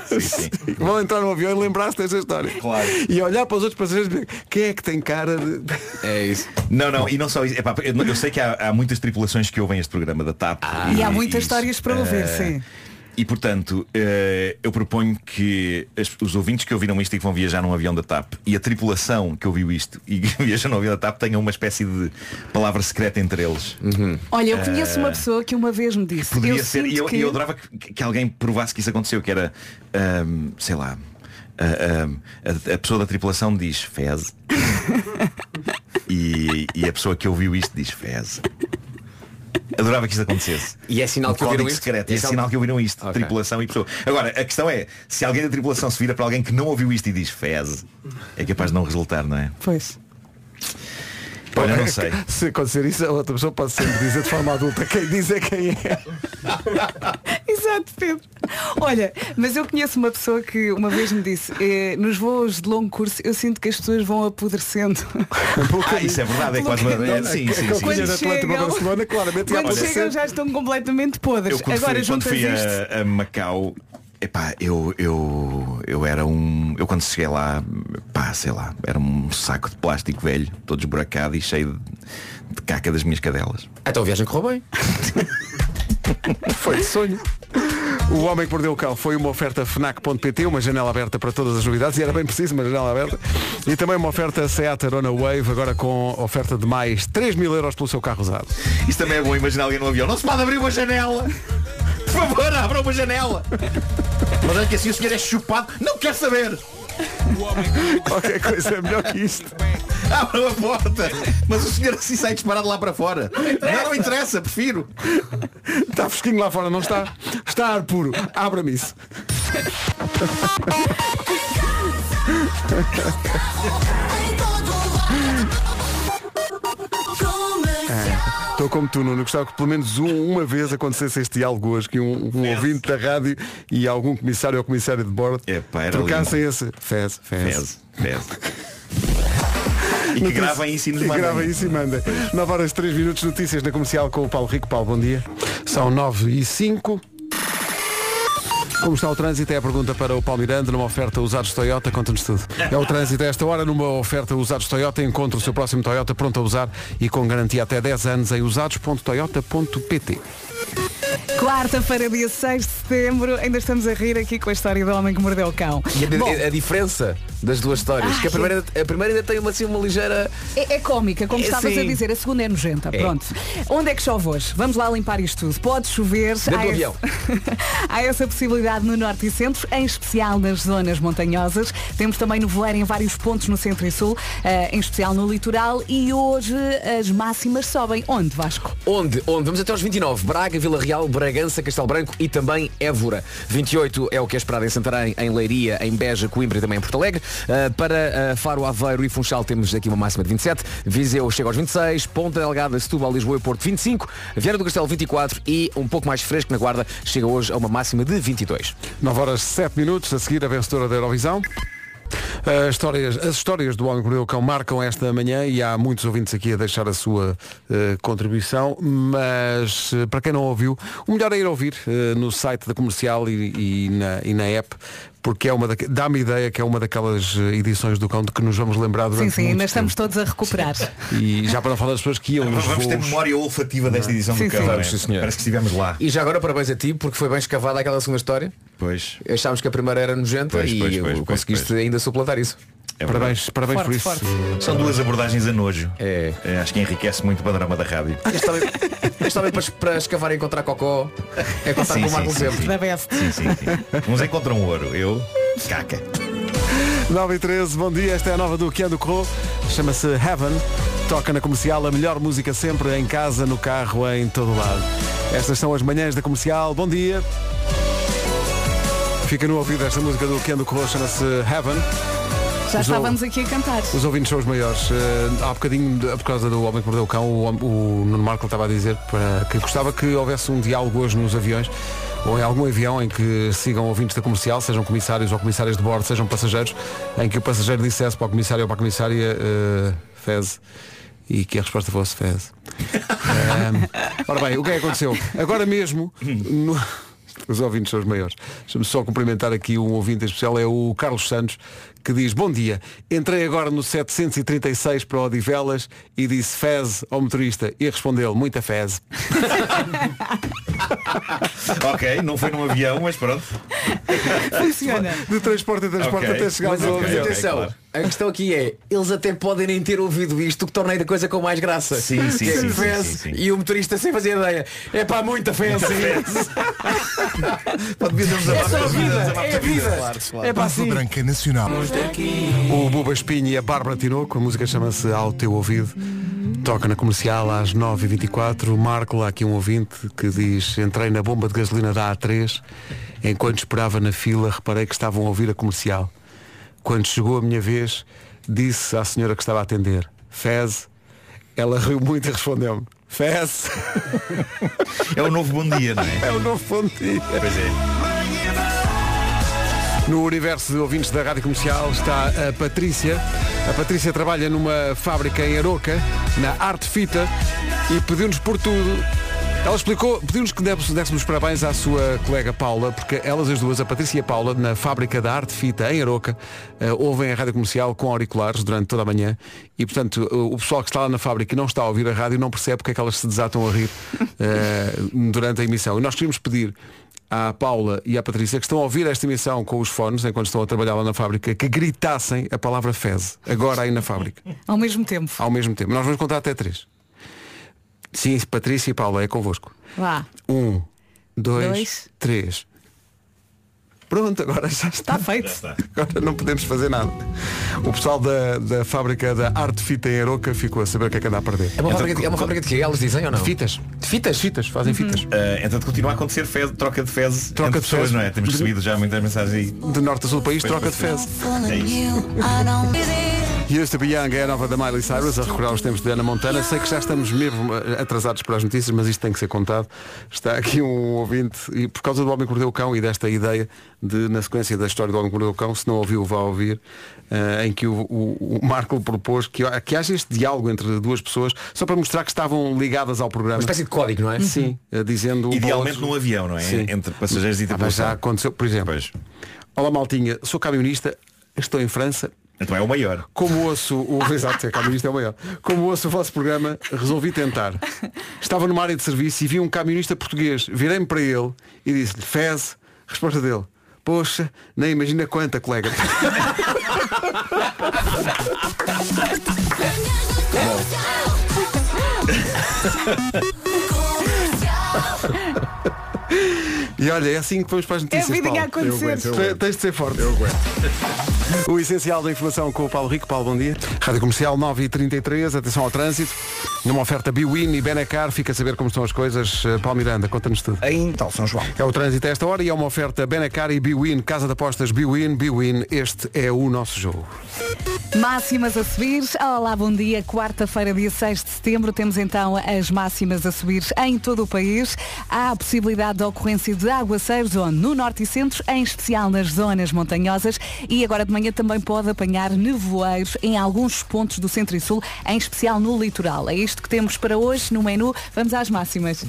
Sim, sim, sim. Vão entrar no avião e lembrar-se desta história. Claro. E olhar para os outros passageiros e dizer, quem é que tem cara de. É isso. Não, não, e não só isso. Epá, eu, eu sei que há, há muitas tripulações que ouvem este programa da TAP. E há muitas isso. histórias para ouvir, Eh, sim. E portanto, eh, eu proponho que os ouvintes que ouviram isto e que vão viajar num avião da TAP e a tripulação que ouviu isto e que viaja num avião da TAP tenham uma espécie de palavra secreta entre eles. Olha, eu conheço uma pessoa que uma vez me disse. Poderia eu ser, e eu, que... eu adorava que, que alguém provasse que isso aconteceu, que era, ahm, sei lá, a, a- a pessoa da tripulação diz fez e, e a pessoa que ouviu isto diz fez. Adorava que isso acontecesse. E é sinal Um que ouviram isto? secreto. E É é sinal- que ouviram isto. Ok. Tripulação e pessoa. Agora, a questão é, se alguém da tripulação se vira para alguém que não ouviu isto e diz fez, é capaz de não resultar, não é? Pois. Olha, não sei. Se acontecer isso, a outra pessoa pode sempre dizer de forma adulta quem diz é quem é. Exato, Pedro. Olha, mas eu conheço uma pessoa que uma vez me disse, eh, nos voos de longo curso eu sinto que as pessoas vão apodrecendo. Ah, isso é verdade, é quase uma. É, sim, sim, sim. Quando Coisa de Atlanta para chegam- Barcelona, claramente Quando chegam já estão completamente podres. Eu quando Agora fui, quando juntas fui isto. a, a Macau, epá, eu, eu, eu era um. Eu quando cheguei lá, pá, sei lá, era um saco de plástico velho, todo esburacado e cheio de, de caca das minhas cadelas. Então a viagem correu bem. Foi de sonho. O Homem que Mordeu o Cão foi uma oferta FNAC.pt, uma janela aberta para todas as novidades, e era bem preciso, uma janela aberta. E também uma oferta Seat Arona Wave, agora com oferta de mais 3 mil euros pelo seu carro usado. Isso também é bom imaginar alguém no avião. Não se pode abrir uma janela! Por favor, abra uma janela! Mas é que assim o senhor é chupado. Não quer saber! Qualquer coisa é melhor que isto. Abra a porta! Mas o senhor assim sai disparado lá para fora. Não, não interessa, prefiro. Está fresquinho lá fora, não está? Está ar puro. Abra-me isso. Estou como tu, Nuno. Gostava que pelo menos um- uma vez acontecesse este diálogo hoje, que um, um ouvinte da rádio e algum comissário ou comissário de bordo Epá, trocassem esse fez, fez. Fez, fez. E que gravem isso e nos E mandem. gravem isso e mandem. 9 horas 3 minutos, notícias na comercial com o Paulo Rico. Paulo, bom dia. São 9 e 5. Como está o trânsito? É a pergunta para o Paulo Miranda numa oferta usados Toyota. Conta-nos tudo. É o trânsito a esta hora numa oferta usados Toyota. Encontre o seu próximo Toyota pronto a usar e com garantia até 10 anos em usados.toyota.pt. Quarta-feira, dia 6 de setembro, ainda estamos a rir aqui com a história do homem que mordeu o cão. E a, Bom, a- diferença das duas histórias, Ai, que a primeira, a primeira ainda tem uma, assim, uma ligeira. É, é cómica, como É, estavas sim. a dizer, a segunda é nojenta. É. Pronto. Onde é que chove hoje? Vamos lá limpar isto tudo. Pode chover. Dentro do avião. Há essa possibilidade no norte e centro, em especial nas zonas montanhosas. Temos também nevoeiro em vários pontos no centro e sul, eh, em especial no litoral. E hoje as máximas sobem. Onde, Vasco? Onde? Onde? Vamos até aos 29. Braga, Vila Real, Bragança, Castelo Branco e também Évora. 28 é o que é esperado em Santarém, em Leiria, em Beja, Coimbra e também em Porto Alegre. Uh, para uh, Faro, Aveiro e Funchal temos aqui uma máxima de 27. Viseu chega aos 26. Ponta Delgada, Setúbal, Lisboa e Porto 25. Viana do Castelo 24 e um pouco mais fresco na Guarda chega hoje a uma máxima de 22. 9 horas 7 minutos, a seguir a vencedora da Eurovisão. As histórias, as histórias do Homem que Mordeu o Cão marcam esta manhã e há muitos ouvintes aqui a deixar a sua eh, contribuição, mas eh, para quem não ouviu, o melhor é ir ouvir eh, no site da comercial e, e na, e na app, porque é uma daque- dá-me ideia que é uma daquelas eh, edições do cão de que nos vamos lembrar durante Sim, sim, ainda tempo. estamos todos a recuperar. E já para não falar das pessoas que iam nos Vamos ter voos. memória olfativa desta edição Sim, do sim. cão. Vamos, sim. Parece que estivemos lá. E já agora parabéns a ti, porque foi bem escavada aquela segunda história. Pois. Achámos que a primeira era nojenta Pois, e pois, pois, pois, conseguiste pois. ainda suplantar isso. É Parabéns, parabéns Forte, por isso. forte. São duas abordagens a nojo. É. É, acho que enriquece muito o panorama da rádio. Este também, este também para, para escavar e encontrar cocó é contar com o Marco sim, sempre. best. Sim, sim, sim. Uns encontram ouro. Eu, caca. 9 e 13, bom dia, esta é a nova do Keanu Crow, chama-se Heaven, toca na comercial, a melhor música sempre, em casa, no carro, em todo lado. Estas são as manhãs da comercial, bom dia. Fica no ouvido esta música do Keanu Crow, chama-se Heaven. Já Os estávamos aqui a cantar. Os ouvintes são os maiores. Eh, há bocadinho, por causa do Homem que Mordeu o Cão, o, o Nuno Marco estava a dizer para, que gostava que houvesse um diálogo hoje nos aviões, ou em algum avião em que sigam ouvintes da comercial, sejam comissários ou comissárias de bordo, sejam passageiros, em que o passageiro dissesse para o comissário ou para a comissária eh, fez e que a resposta fosse fez. Eh, ora bem, o que é que aconteceu? Agora mesmo, no- os ouvintes são os maiores. Deixa-me só cumprimentar aqui um ouvinte especial, é o Carlos Santos, que diz, bom dia, entrei agora no 736 para Odivelas e disse fez ao motorista e respondeu, muita fez. ok, não foi num avião, mas pronto. Funciona. De transporte em transporte Ok. até chegarmos Mas ao ok, avião. ok. atenção, claro. A questão aqui é, eles até podem nem ter ouvido isto, o que torna a coisa com mais graça. Sim, sim, sim, sim, fez, sim, sim. E o motorista sem fazer ideia. É pá, muita fé. Pode vir É só a vida, é a vida. Claro, claro. É pá, sim. Branca Nacional. O Buba Espinho e a Bárbara Tinoco, a música chama-se Ao Teu Ouvido. Toca na comercial às 9h24. Marco lá aqui um ouvinte que diz entrei na bomba de gasolina da A3. Enquanto esperava na fila, reparei que estavam a ouvir a comercial. Quando chegou a minha vez, disse à senhora que estava a atender, Fez, Ela riu muito e respondeu-me. Fez. É o novo bom dia, não é? É o novo bom dia. Pois é. No universo de ouvintes da Rádio Comercial está a Patrícia. A Patrícia trabalha numa fábrica em Aroca, na Arte Fita, e pediu-nos por tudo. Ela explicou, pediu-nos que desse- dessemos parabéns à sua colega Paula, porque elas as duas, a Patrícia e a Paula, na fábrica da Arte Fita em Aroca, eh, ouvem a rádio comercial com auriculares durante toda a manhã e, portanto, o pessoal que está lá na fábrica e não está a ouvir a rádio não percebe porque é que elas se desatam a rir eh, durante a emissão. E nós queríamos pedir à Paula e à Patrícia que estão a ouvir esta emissão com os fones enquanto estão a trabalhar lá na fábrica que gritassem a palavra fez agora aí na fábrica Ao mesmo tempo. ao mesmo tempo. Nós vamos contar até três. Sim, Patrícia e Paula, é convosco. Vá. Um, dois, Dois. três. Pronto, agora já está. Está feito. Agora não podemos fazer nada. O pessoal da, da fábrica da Arte Fita em Aroca ficou a saber o que é que anda a perder. É uma, fábrica, de- é uma fábrica de quê? Elas dizem ou não? De fitas. De fitas? Fitas, fazem fitas. Uh, então continua a acontecer fez, troca de fezes Troca entre de pessoas, fezes. não é? Temos recebido já muitas mensagens aí. De norte a sul do país, Pois, troca de fezes. É isso. Used to be Young é a nova da Miley Cyrus, a recordar os tempos de Ana Montana. Sei que já estamos mesmo eh, atrasados para as notícias, mas isto tem que ser contado. Está aqui um ouvinte, e por causa do Homem que Mordeu o Cão e desta ideia de, na sequência da história do Homem que Mordeu o Cão, se não ouviu, vá ouvir, eh, em que o, o, o Marco propôs que, que haja este diálogo entre duas pessoas, só para mostrar que estavam ligadas ao programa. Uma espécie de código, não é? Sim, eh, dizendo... Idealmente outro- num avião, não é? Sim. Entre passageiros e Ah, mas tripulação. já aconteceu, por exemplo. Pois. Olá Maltinha, sou camionista, estou em França, Então é o maior. como ouço o exato, é camionista é o maior. Como ouço o vosso programa, resolvi tentar. Estava numa área de serviço e vi um camionista português. Virei-me para ele e disse-lhe, Fez, resposta dele. Poxa, nem imagina quanta, colega. E olha, é assim que vamos para as notícias. É a vida Paulo. a acontecer. Eu aguento, eu aguento. Tens de ser forte. Eu aguento. O essencial da informação com o Paulo Rico. Paulo, bom dia. Rádio Comercial 9h33, atenção ao trânsito. Numa oferta Biwin e Benacar, fica a saber como estão as coisas. Eh, Paulo Miranda, conta-nos tudo. Em tal São João. É o trânsito a esta hora e é uma oferta Benacar e Biwin, Casa de Apostas Biwin, Biwin, este é o nosso jogo. Máximas a subir. Olá, bom dia. Quarta-feira, dia 6 de setembro, temos então as máximas a subir em todo o país. Há a possibilidade de ocorrência de aguaceiros onde? no norte e centro, em especial nas zonas montanhosas. E agora de manhã também pode apanhar nevoeiros em alguns pontos do centro e sul, em especial no litoral. É isto que temos para hoje no menu. Vamos às máximas.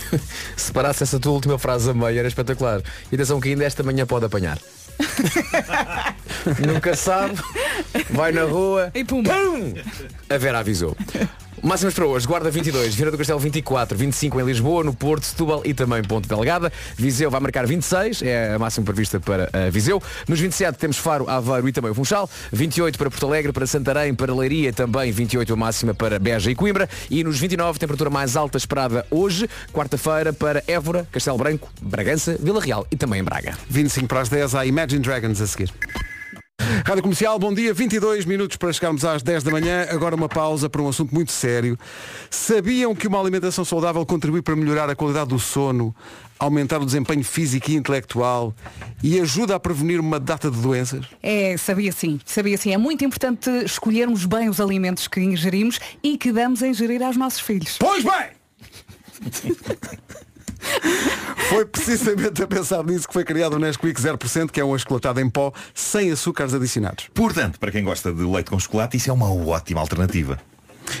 Se parasse essa tua última frase a meio era espetacular. E atenção que ainda esta manhã pode apanhar. Nunca sabe. Vai na rua. E pum. A Vera avisou. Máximas para hoje, Guarda 22, Vieira do Castelo 24, 25 em Lisboa, no Porto, Setúbal e também Ponte Delgada. Viseu vai marcar 26, é a máxima prevista para uh, Viseu. Nos 27 temos Faro, Aveiro e também o Funchal. 28 para Porto Alegre, para Santarém, para Leiria, também 28 a máxima para Beja e Coimbra. E nos 29, temperatura mais alta esperada hoje, quarta-feira, para Évora, Castelo Branco, Bragança, Vila Real e também em Braga. 25 para as 10 há Imagine Dragons a seguir. Rádio Comercial, bom dia, 22 minutos para chegarmos às 10 da manhã. Agora uma pausa para um assunto muito sério. Sabiam que uma alimentação saudável contribui para melhorar a qualidade do sono, aumentar o desempenho físico e intelectual e ajuda a prevenir uma data de doenças? É, sabia sim, sabia sim. É muito importante escolhermos bem os alimentos que ingerimos e que damos a ingerir aos nossos filhos. Pois bem! Foi precisamente a pensar nisso que foi criado o Nesquik 0%, que é um achocolatado em pó sem açúcares adicionados. Portanto, para quem gosta de leite com chocolate, isso é uma ótima alternativa.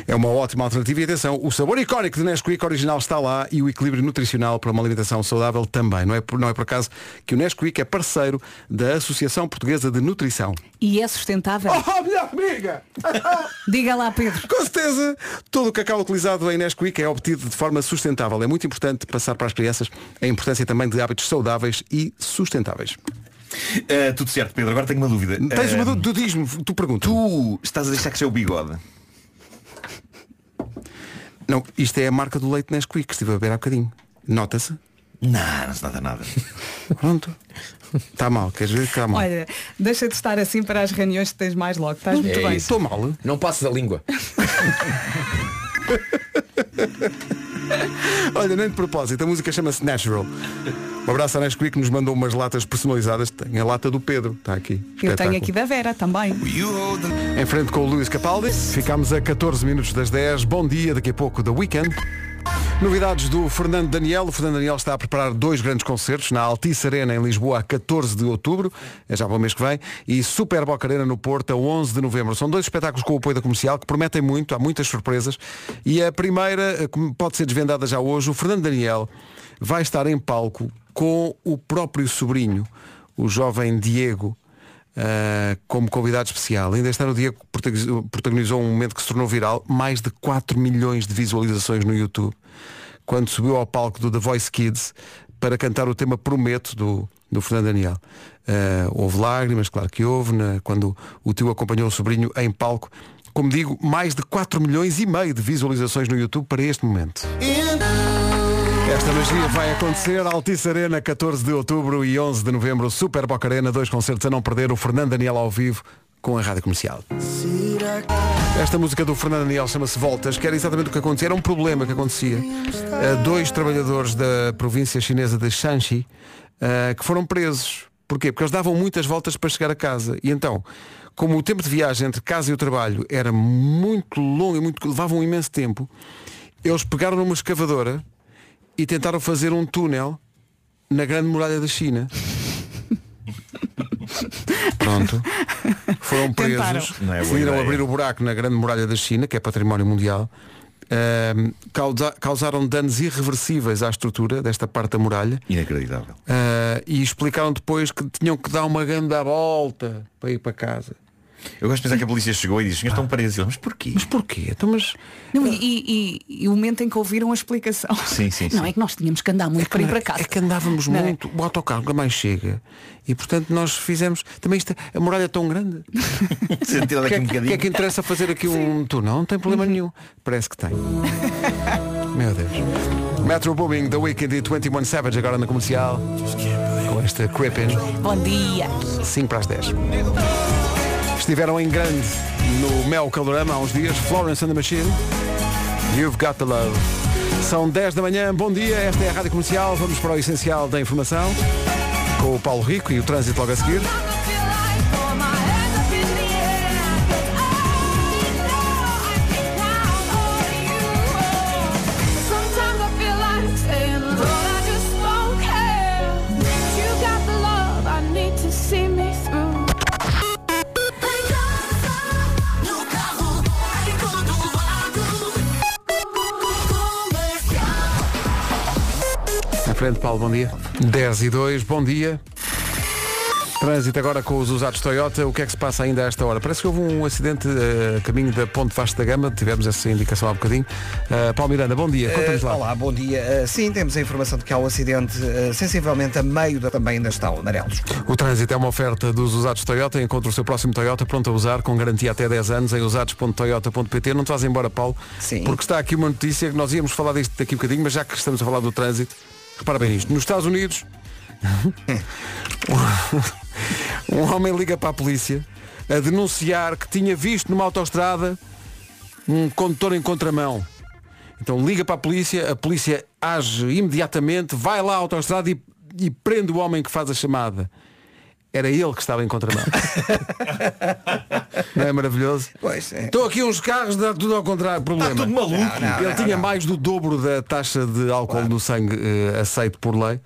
É uma ótima alternativa e atenção, o sabor icónico de Nesquik original está lá e o equilíbrio nutricional para uma alimentação saudável também. Não é por, não é por acaso que o Nesquik é parceiro da Associação Portuguesa de Nutrição. E é sustentável. Oh, minha amiga! Diga lá, Pedro. Com certeza, todo o cacau utilizado em Nesquik é obtido de forma sustentável. É muito importante passar para as crianças a importância também de hábitos saudáveis e sustentáveis. Uh, tudo certo, Pedro. Agora tenho uma dúvida. Tens uma Uh, dúvida, tu diz-me, tu perguntas. Tu estás a deixar crescer o bigode. Não, isto é a marca do leite Nesquik, que estive a beber há bocadinho. Nota-se? Não, não se nota nada. Pronto. Está mal, queres ver que está mal? Olha, deixa de estar assim para as reuniões que tens mais logo. Estás muito É bem. isso. Estou mal? Não passes a língua. Olha, nem de propósito, a música chama-se Natural. Um abraço à Nesquik que nos mandou umas latas personalizadas. Tem a lata do Pedro, está aqui. Eu tenho aqui da Vera também. Em frente com o Luís Capaldi. Ficámos a 14 minutos das 10. Bom dia, daqui a pouco da Weekend. Novidades do Fernando Daniel. O Fernando Daniel está a preparar dois grandes concertos na Altice Arena em Lisboa a 14 de outubro, é já para o mês que vem, e Super Boca Arena no Porto a 11 de novembro. São dois espetáculos com o apoio da comercial que prometem muito, há muitas surpresas. E a primeira, eh, como pode ser desvendada já hoje, o Fernando Daniel vai estar em palco com o próprio sobrinho, o jovem Diego. Uh, como convidado especial. Ainda este ano o Diego protagonizou- um momento que se tornou viral, mais de 4 milhões de visualizações no YouTube, quando subiu ao palco do The Voice Kids para cantar o tema Prometo do, do Fernando Daniel. Uh, houve lágrimas, claro que houve, na- quando o tio acompanhou o sobrinho em palco. Como digo, mais de 4 milhões e meio de visualizações no YouTube para este momento. Esta magia vai acontecer, Altice Arena, 14 de outubro e 11 de novembro, Super Boca Arena, dois concertos a não perder, o Fernando Daniel ao vivo com a Rádio Comercial. Esta música do Fernando Daniel chama-se Voltas, que era exatamente o que acontecia, era um problema que acontecia. Dois trabalhadores da província chinesa de Shanxi uh, que foram presos. Porquê? Porque eles davam muitas voltas para chegar a casa. E então, como o tempo de viagem entre casa e o trabalho era muito longo e muito, levava um imenso tempo, eles pegaram numa escavadora e tentaram fazer um túnel na grande muralha da China. Pronto. Foram presos. É abrir o buraco na grande muralha da China, que é património mundial. Ahm, causa- causaram danos irreversíveis à estrutura desta parte da muralha Inacreditável. Ah, e explicaram depois que tinham que dar uma grande volta para ir para casa. Eu gosto de pensar que a polícia chegou e disse, estão presos. Mas porquê? Mas porquê? Então, mas Não, e, e- e o momento em que ouviram a explicação. Sim, sim, Não sim. é que nós tínhamos que andar muito para ir para casa. É que andávamos Não é? muito, o autocarro nunca mais chega. E portanto nós fizemos. Também isto, a muralha é tão grande. Se tirar O daqui que, é, um bocadinho. que é que interessa fazer aqui um túnel? Não tem problema nenhum. Parece que tem. Meu Deus. Metro Booming, The Weekend e 21 Savage agora na comercial. Com esta Crippin. Bom dia. 5 para as 10. Estiveram em grande no Mel Calorama há uns dias. Florence and the Machine. You've got the love. São 10 da manhã, bom dia, esta é a Rádio Comercial, vamos para o essencial da informação com o Paulo Rico e o trânsito logo a seguir. Frente, Paulo, bom dia. 10 e 2, bom dia. Trânsito agora com os usados Toyota. O que é que se passa ainda a esta hora? Parece que houve um acidente eh, a caminho da Ponte Vasco da Gama. Tivemos essa indicação há bocadinho. Uh, Paulo Miranda, bom dia. Conta-nos Eh, lá. olá, bom dia. Eh, sim, temos a informação de que há um acidente sensivelmente a meio da, também ainda estão amarelos. O trânsito é uma oferta dos usados Toyota. Encontre o seu próximo Toyota pronto a usar, com garantia até 10 anos, em usados.toyota.pt. Não te vás embora, Paulo, Sim. porque está aqui uma notícia que nós íamos falar disto daqui a bocadinho, mas já que estamos a falar do trânsito, repara bem nisto. Nos Estados Unidos, um homem liga para a polícia a denunciar que tinha visto numa autoestrada um condutor em contramão. Então liga para a polícia, a polícia age imediatamente, vai lá à autoestrada e, e prende o homem que faz a chamada. Era ele que estava em contramão. Não é maravilhoso? Pois é. Estão aqui uns carros, dá tudo ao contrário. Problema. Está tudo maluco. Não, Ele não, tinha não. mais do dobro da taxa de álcool no sangue eh, aceito por lei.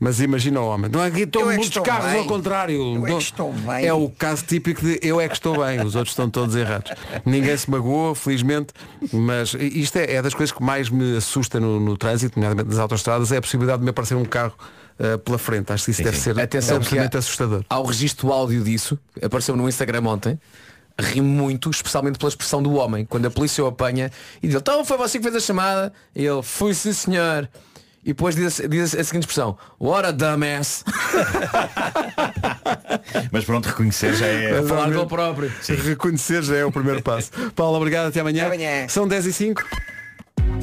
Mas imagina o homem. Não, aqui estão Eu é que muitos estou carros bem. ao contrário. Eu é que Não- estou bem. É o caso típico de eu é que estou bem, os outros estão todos errados. Ninguém se magoou, felizmente, mas isto é, é das coisas que mais me assusta no, no trânsito, nomeadamente nas autostradas, é a possibilidade de me aparecer um carro eh, pela frente. Acho que isso deve ser Atenção absolutamente há- assustador. Há o registro áudio disso, apareceu no Instagram ontem. Ri muito, especialmente pela expressão do homem. Quando a polícia o apanha e diz, então foi você que fez a chamada. E ele, fui sim senhor. E depois diz, diz a seguinte expressão, what a dumbass. Mas pronto, reconhecer já é. A falar dele próprio. Reconhecer já é o primeiro passo. Paulo, obrigado, até amanhã. Até amanhã. São 10 e 5.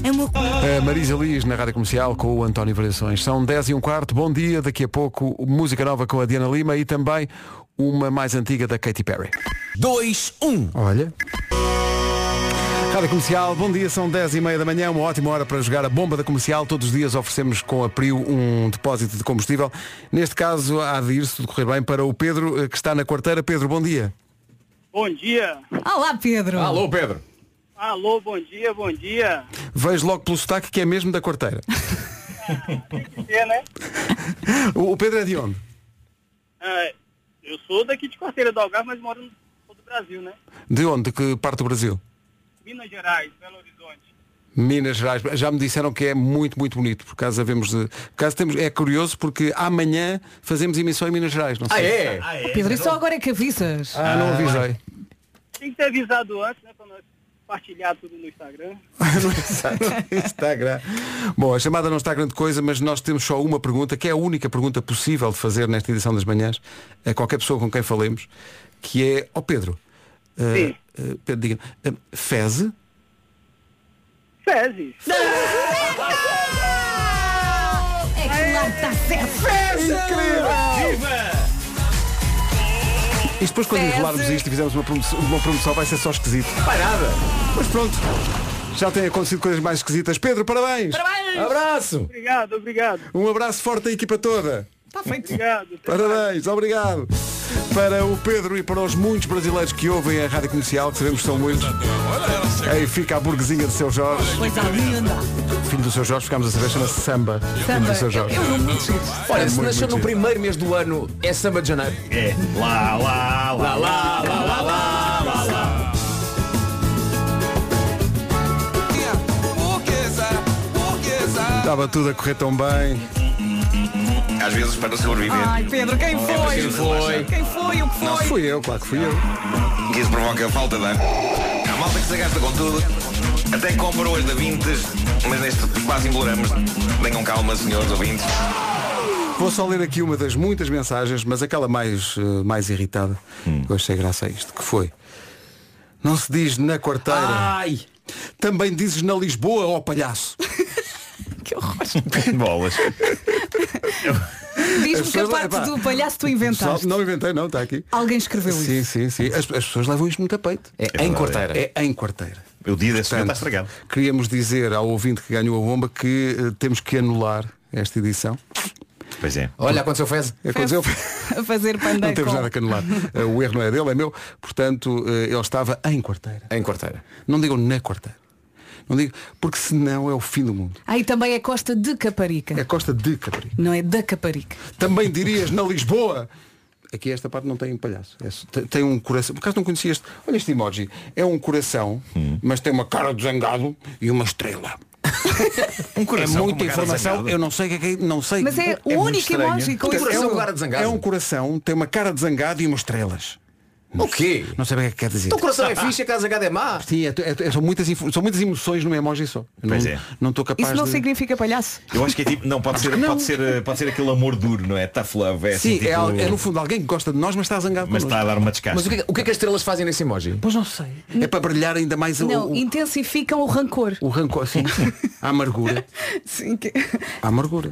É uma... A Marisa Liz na Rádio Comercial com o António Variações. São 10 e um quarto. Bom dia. Daqui a pouco música nova com a Diana Lima e também uma mais antiga da Katy Perry. 2, 1. Olha. Rádio Comercial, bom dia, são 10 e meia da manhã, uma ótima hora para jogar a bomba da comercial. Todos os dias oferecemos com a Prio um depósito de combustível. Neste caso, há de ir, se tudo correr bem, para o Pedro, eh, que está na quarteira. Pedro, bom dia. Bom dia. Olá, Pedro. Alô, Pedro. Alô, bom dia, bom dia. Vejo logo pelo sotaque que é mesmo da quarteira. É, né? O o Pedro é de onde? Ah, eu sou daqui de Quarteira do Algarve, mas moro no sul do Brasil, né? De onde? De que parte do Brasil? Minas Gerais, Belo Horizonte. Minas Gerais. Já me disseram que é muito, muito bonito. Por acaso havemos de. Por acaso temos. É curioso porque amanhã fazemos emissão em Minas Gerais. Não Ah, sei. é? Pedro, e só agora é que avisas. Ah, não avisei. Tem que ter avisado antes, né? Pra nós partilhar tudo no Instagram. Instagram. Bom, a chamada não está grande coisa, mas nós temos só uma pergunta, que é a única pergunta possível de fazer nesta edição das manhãs, a qualquer pessoa com quem falemos, que é, ó Pedro, eh, eh, Pedro, diga feze? Fezes. É claro que está certo. Isto depois quando enrolarmos isto e fizermos uma promoção, uma promoção vai ser só esquisito. Vai nada. Mas pronto, já têm acontecido coisas mais esquisitas. Pedro, parabéns! Abraço. Obrigado, obrigado. Um abraço forte à equipa toda. Está feito. Obrigado. Parabéns, obrigado. Para o Pedro e para os muitos brasileiros que ouvem a Rádio Comercial, que sabemos que são muitos. Aí fica a burguesinha de seu Jorge. Coisa linda. Filho do seu Jorge, ficámos a saber, chama-se Samba. Filho Samba. do seu Jorge. É. Olha, se nasceu no primeiro mês do ano, é samba de janeiro. É. Lá, lá, lá, lá, lá, lá, lá, lá, lá. Estava tudo a correr tão bem. Às vezes para sobreviver. Ai, Pedro, quem foi? preciso foi. Quem foi? O que foi? Fui eu, claro que fui eu. Isso provoca falta de ar. Há malta que se gasta com tudo. Até compra hoje da Vintes, mas neste quase imploramos. Tenham calma, senhores ouvintes. Vou só ler aqui uma das muitas mensagens, mas aquela mais, eh, mais irritada. que Eu achei graça a isto, que foi. Não se diz na quarteira. Ai. Também dizes na Lisboa, ó palhaço. Que horror. Bolas. Diz-me que a parte epá, do palhaço tu inventaste. Não inventei, não, está aqui. Alguém escreveu isso. Sim, sim, sim. As, as pessoas levam isto muito a peito. É, verdade, em quarteira. É em quarteira. O dia desse está estragado. queríamos dizer ao ouvinte que ganhou a bomba que eh, temos que anular esta edição. Pois é. Olha, aconteceu fez. Aconteceu. A fazer pandeiro Não temos nada que anular. Eh, o erro não é dele, é meu. Portanto, eh, ele estava em quarteira. Em quarteira. Não digam na quarteira. Não digo, porque senão é o fim do mundo. Aí também é Costa de Caparica. É Costa de Caparica. Não é da Caparica. Também dirias na Lisboa. Aqui esta parte não tem palhaço. É tem, um coração. Por acaso não conhecia este. Olha este emoji. É um coração, mas tem uma cara de zangado e uma estrela. Um coração é muita informação. Eu não sei o que é que não sei. Mas é o muito único emoji com Portanto, esse- é Coração um. É um coração, tem uma cara de zangado e umas estrelas. O quê? Não sei bem o que é que quer dizer. Então o coração é fixe, a casa é má. Sim, é, é- é- são, muitas, são muitas emoções num emoji só. Pois não, é. Não estou capaz Isso não de... significa palhaço. Eu acho que é tipo, não, pode ser, Não. Pode ser, eh, pode ser aquele amor duro, não é? Tough love, é assim, Sim, é, tipo- é no fundo alguém que gosta de nós, mas está zangado Mas está a dar uma descasca. Mas o que, é- o que é que as estrelas fazem nesse emoji? Pois não sei. É para brilhar ainda mais o, Não, o, intensificam o rancor. o rancor. Sim, sim. A amargura. Sim, que... A amargura.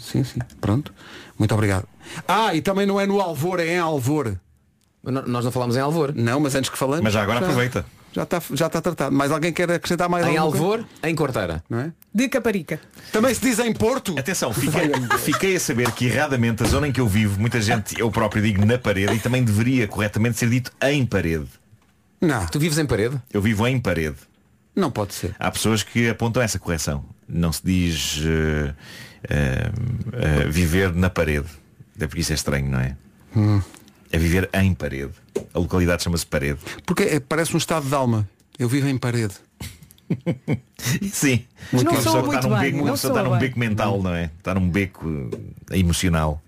Sim, sim. Pronto. Muito obrigado. Ah, e também não é no Alvor, é em Alvor. Nós não falamos em Alvor. Não, mas antes que falamos. Mas já agora aproveita. Já está, já está tratado. Mas alguém quer acrescentar mais Em alguma coisa? Alvor, em quarteira. Não é? De Caparica. Também se diz em Porto. Atenção, fiquei, fiquei a saber que erradamente a zona em que eu vivo, muita gente, eu próprio digo na parede e também deveria corretamente ser dito em parede. Não, Tu vives em parede? Eu vivo em parede. não pode ser. Há pessoas que apontam essa correção. Não se diz eh, eh, eh, viver na parede. Até porque isso é estranho, não é? É viver em parede. A localidade chama-se parede. Porque é- parece um estado de alma. Eu vivo em parede. Sim. Não Uma soa pessoa que muito está num bem, beco, não uma pessoa está num beco mental, não é? Está num beco eh, emocional.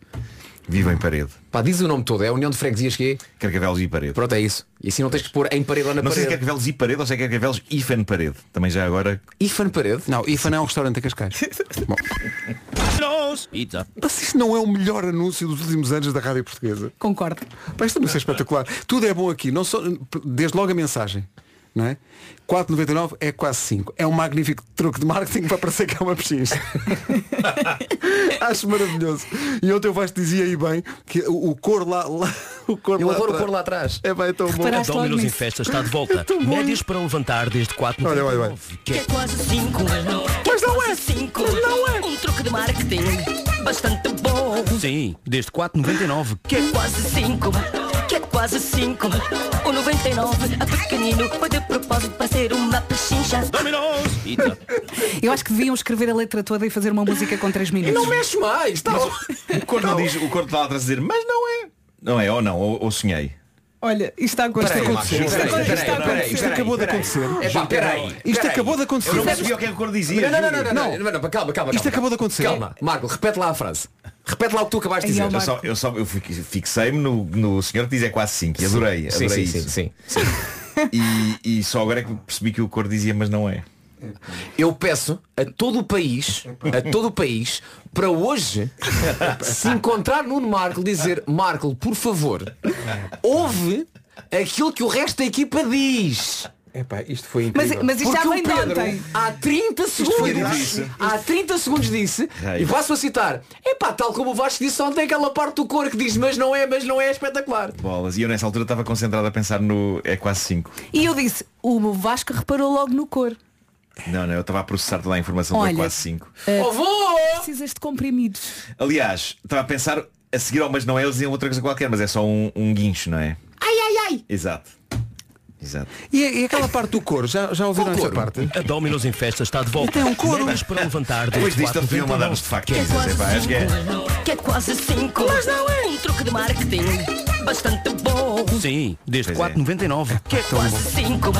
Vive em parede. Pá, diz o nome todo. É a União de Freguesias que é? Carcavelos e parede. Pronto, é isso. E assim não tens que pôr em parede ou na Não sei se é parede. Carcavelos e parede ou se é Carcavelos e fan parede. Também já agora. Ifan parede? Não, IFA não é um restaurante em Cascais. Bom. Mas isto não é o melhor anúncio dos últimos anos da Rádio Portuguesa. Concordo. Pá, isto é muito espetacular. Tudo é bom aqui. Não só, desde logo a mensagem. Não é? 4,99 é quase 5. É um magnífico truque de marketing para parecer que é uma pechincha. Acho maravilhoso. E ontem o Vasco dizia aí bem que o, o cor lá, lá o cor Eu lá adoro o cor lá atrás. É bem, é tão bom. A Domino's em Festa está de volta. Médias para levantar desde 4 Olha, olha, olha. Que é quase 5, mas não, mas não é 5, mas não é um truque de marketing bastante bom. Sim, desde 4,99. Que é quase 5, que é quase 5. O 99 a pequenino foi de propósito para ser uma pechincha. Domino's! Eu acho que deviam escrever a letra toda e fazer uma música com 3 minutos. Não mexe mais. Está O cor não diz, o cor está lá atrás a dizer, mas não é. Não é, ou não, ou, ou sonhei. Olha, isto está a acontecer. Peraí, Isto peraí, peraí, acabou de acontecer. É pá, peraí. Isto acabou de acontecer. Eu não percebi o que é que o cor dizia. Não, não, não, não, não, não, não, calma, calma. Isto acabou de acontecer. Calma, Marco, repete lá a frase. Repete lá o que tu acabaste de Ai, dizer. Eu só, eu só eu fi- fixei-me no, no senhor que diz é quase 5 e adorei, Sim, adorei sim, isso. sim, sim, sim. E, e só agora é que percebi que o cor dizia, mas não é. Eu peço a todo o país, a todo o país, para hoje se encontrar Nuno Marco dizer, Marco, por favor, ouve aquilo que o resto da equipa diz. Epá, isto foi Mas, incrível. mas isto Porque já o vem de Pedro ontem. há 30 foi segundos difícil. há 30 segundos disse e passo a citar epá, tal como o Vasco disse ontem aquela parte do cor que diz mas não é, mas não é espetacular Bolas. E eu nessa altura estava concentrado a pensar no é quase 5. E eu disse, o Vasco reparou logo no cor. Não, não, eu estava a processar toda a informação do é quase 5. oh, vou! Precisas de comprimidos. Aliás, estava a pensar a seguir ao mas não é, eles diziam outra coisa qualquer, mas é só um, um guincho, não é? ai ai ai Exato. Exato. E, e aquela parte do cor, já, já ouviram essa parte? A Domino's em Festa está de volta. tem um couro. Médias para levantar Depois disto podiam mandar-nos 4,99. de facto dizer, pá, acho que é. Que é quase 5, mas não é um truque de marketing bastante bom. Sim, desde Pois é. 4,99. Que é quase 5,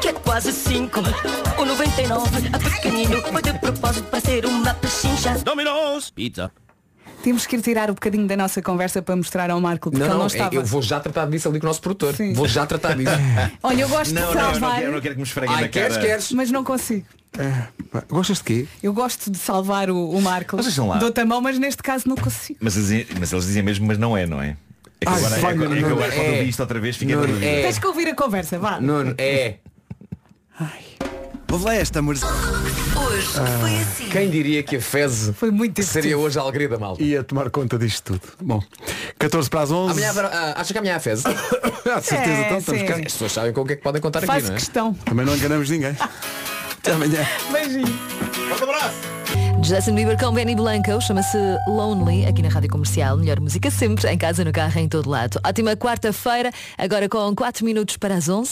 que é quase 5. O 99 a pequenino foi de propósito para ser uma pechincha. Domino's! Pizza. Temos que ir tirar um bocadinho da nossa conversa para mostrar ao Marco porque não, ele não, não é- estava. eu vou já tratar disso ali com o nosso produtor Sim. vou já tratar disso Olha, eu gosto Não, de não, eu não salvar, quero, eu não quero que me esfreguem ai, na queres, cara. queres mas não consigo. Pá, Gostas de quê? Eu gosto de salvar o, o Marco. Dou-te a mão, mas neste caso não consigo. Mas, eles- mas eles dizem mesmo, mas não é, não é? É que Ai, agora, é, é que agora quando é. eu vi isto outra vez fiquei Nuno, é. Tens que ouvir a conversa, vá. Nuno, é Houve lá esta, mas... Hoje foi assim. quem diria que a Fez Foi muito seria hoje a alegria da malta Ia tomar conta disto tudo. Bom, 14 para as 11. Amanhã, haverá- ah, acha que amanhã há Fez? As Ah, de certeza, É, então estamos sim. cá. pessoas sabem com o que é que podem contar aqui, Faz não é? questão. Também não enganamos ninguém. Até amanhã. Beijinho. Justin Bieber com Benny Blanco, chama-se Lonely, aqui na Rádio Comercial. Melhor música sempre, em casa, no carro, em todo lado. Ótima quarta-feira, agora com 4 minutos para as 11.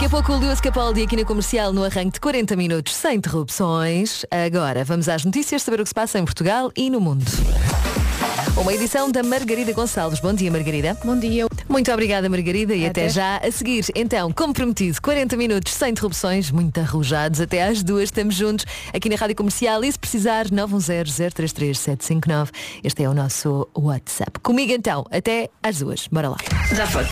Daqui a pouco o Lewis Capaldi aqui na Comercial no arranque de 40 minutos sem interrupções. Agora vamos às notícias, saber o que se passa em Portugal e no mundo. Uma edição da Margarida Gonçalves. Bom dia, Margarida. Bom dia. Muito obrigada, Margarida. E até, Até. já a seguir. Então, como prometido, 40 minutos sem interrupções, muito arrojados. Até às duas estamos juntos aqui na Rádio Comercial. E se precisar, 910-033-759. Este é o nosso WhatsApp. Comigo então, até às duas. Bora lá. Já foi.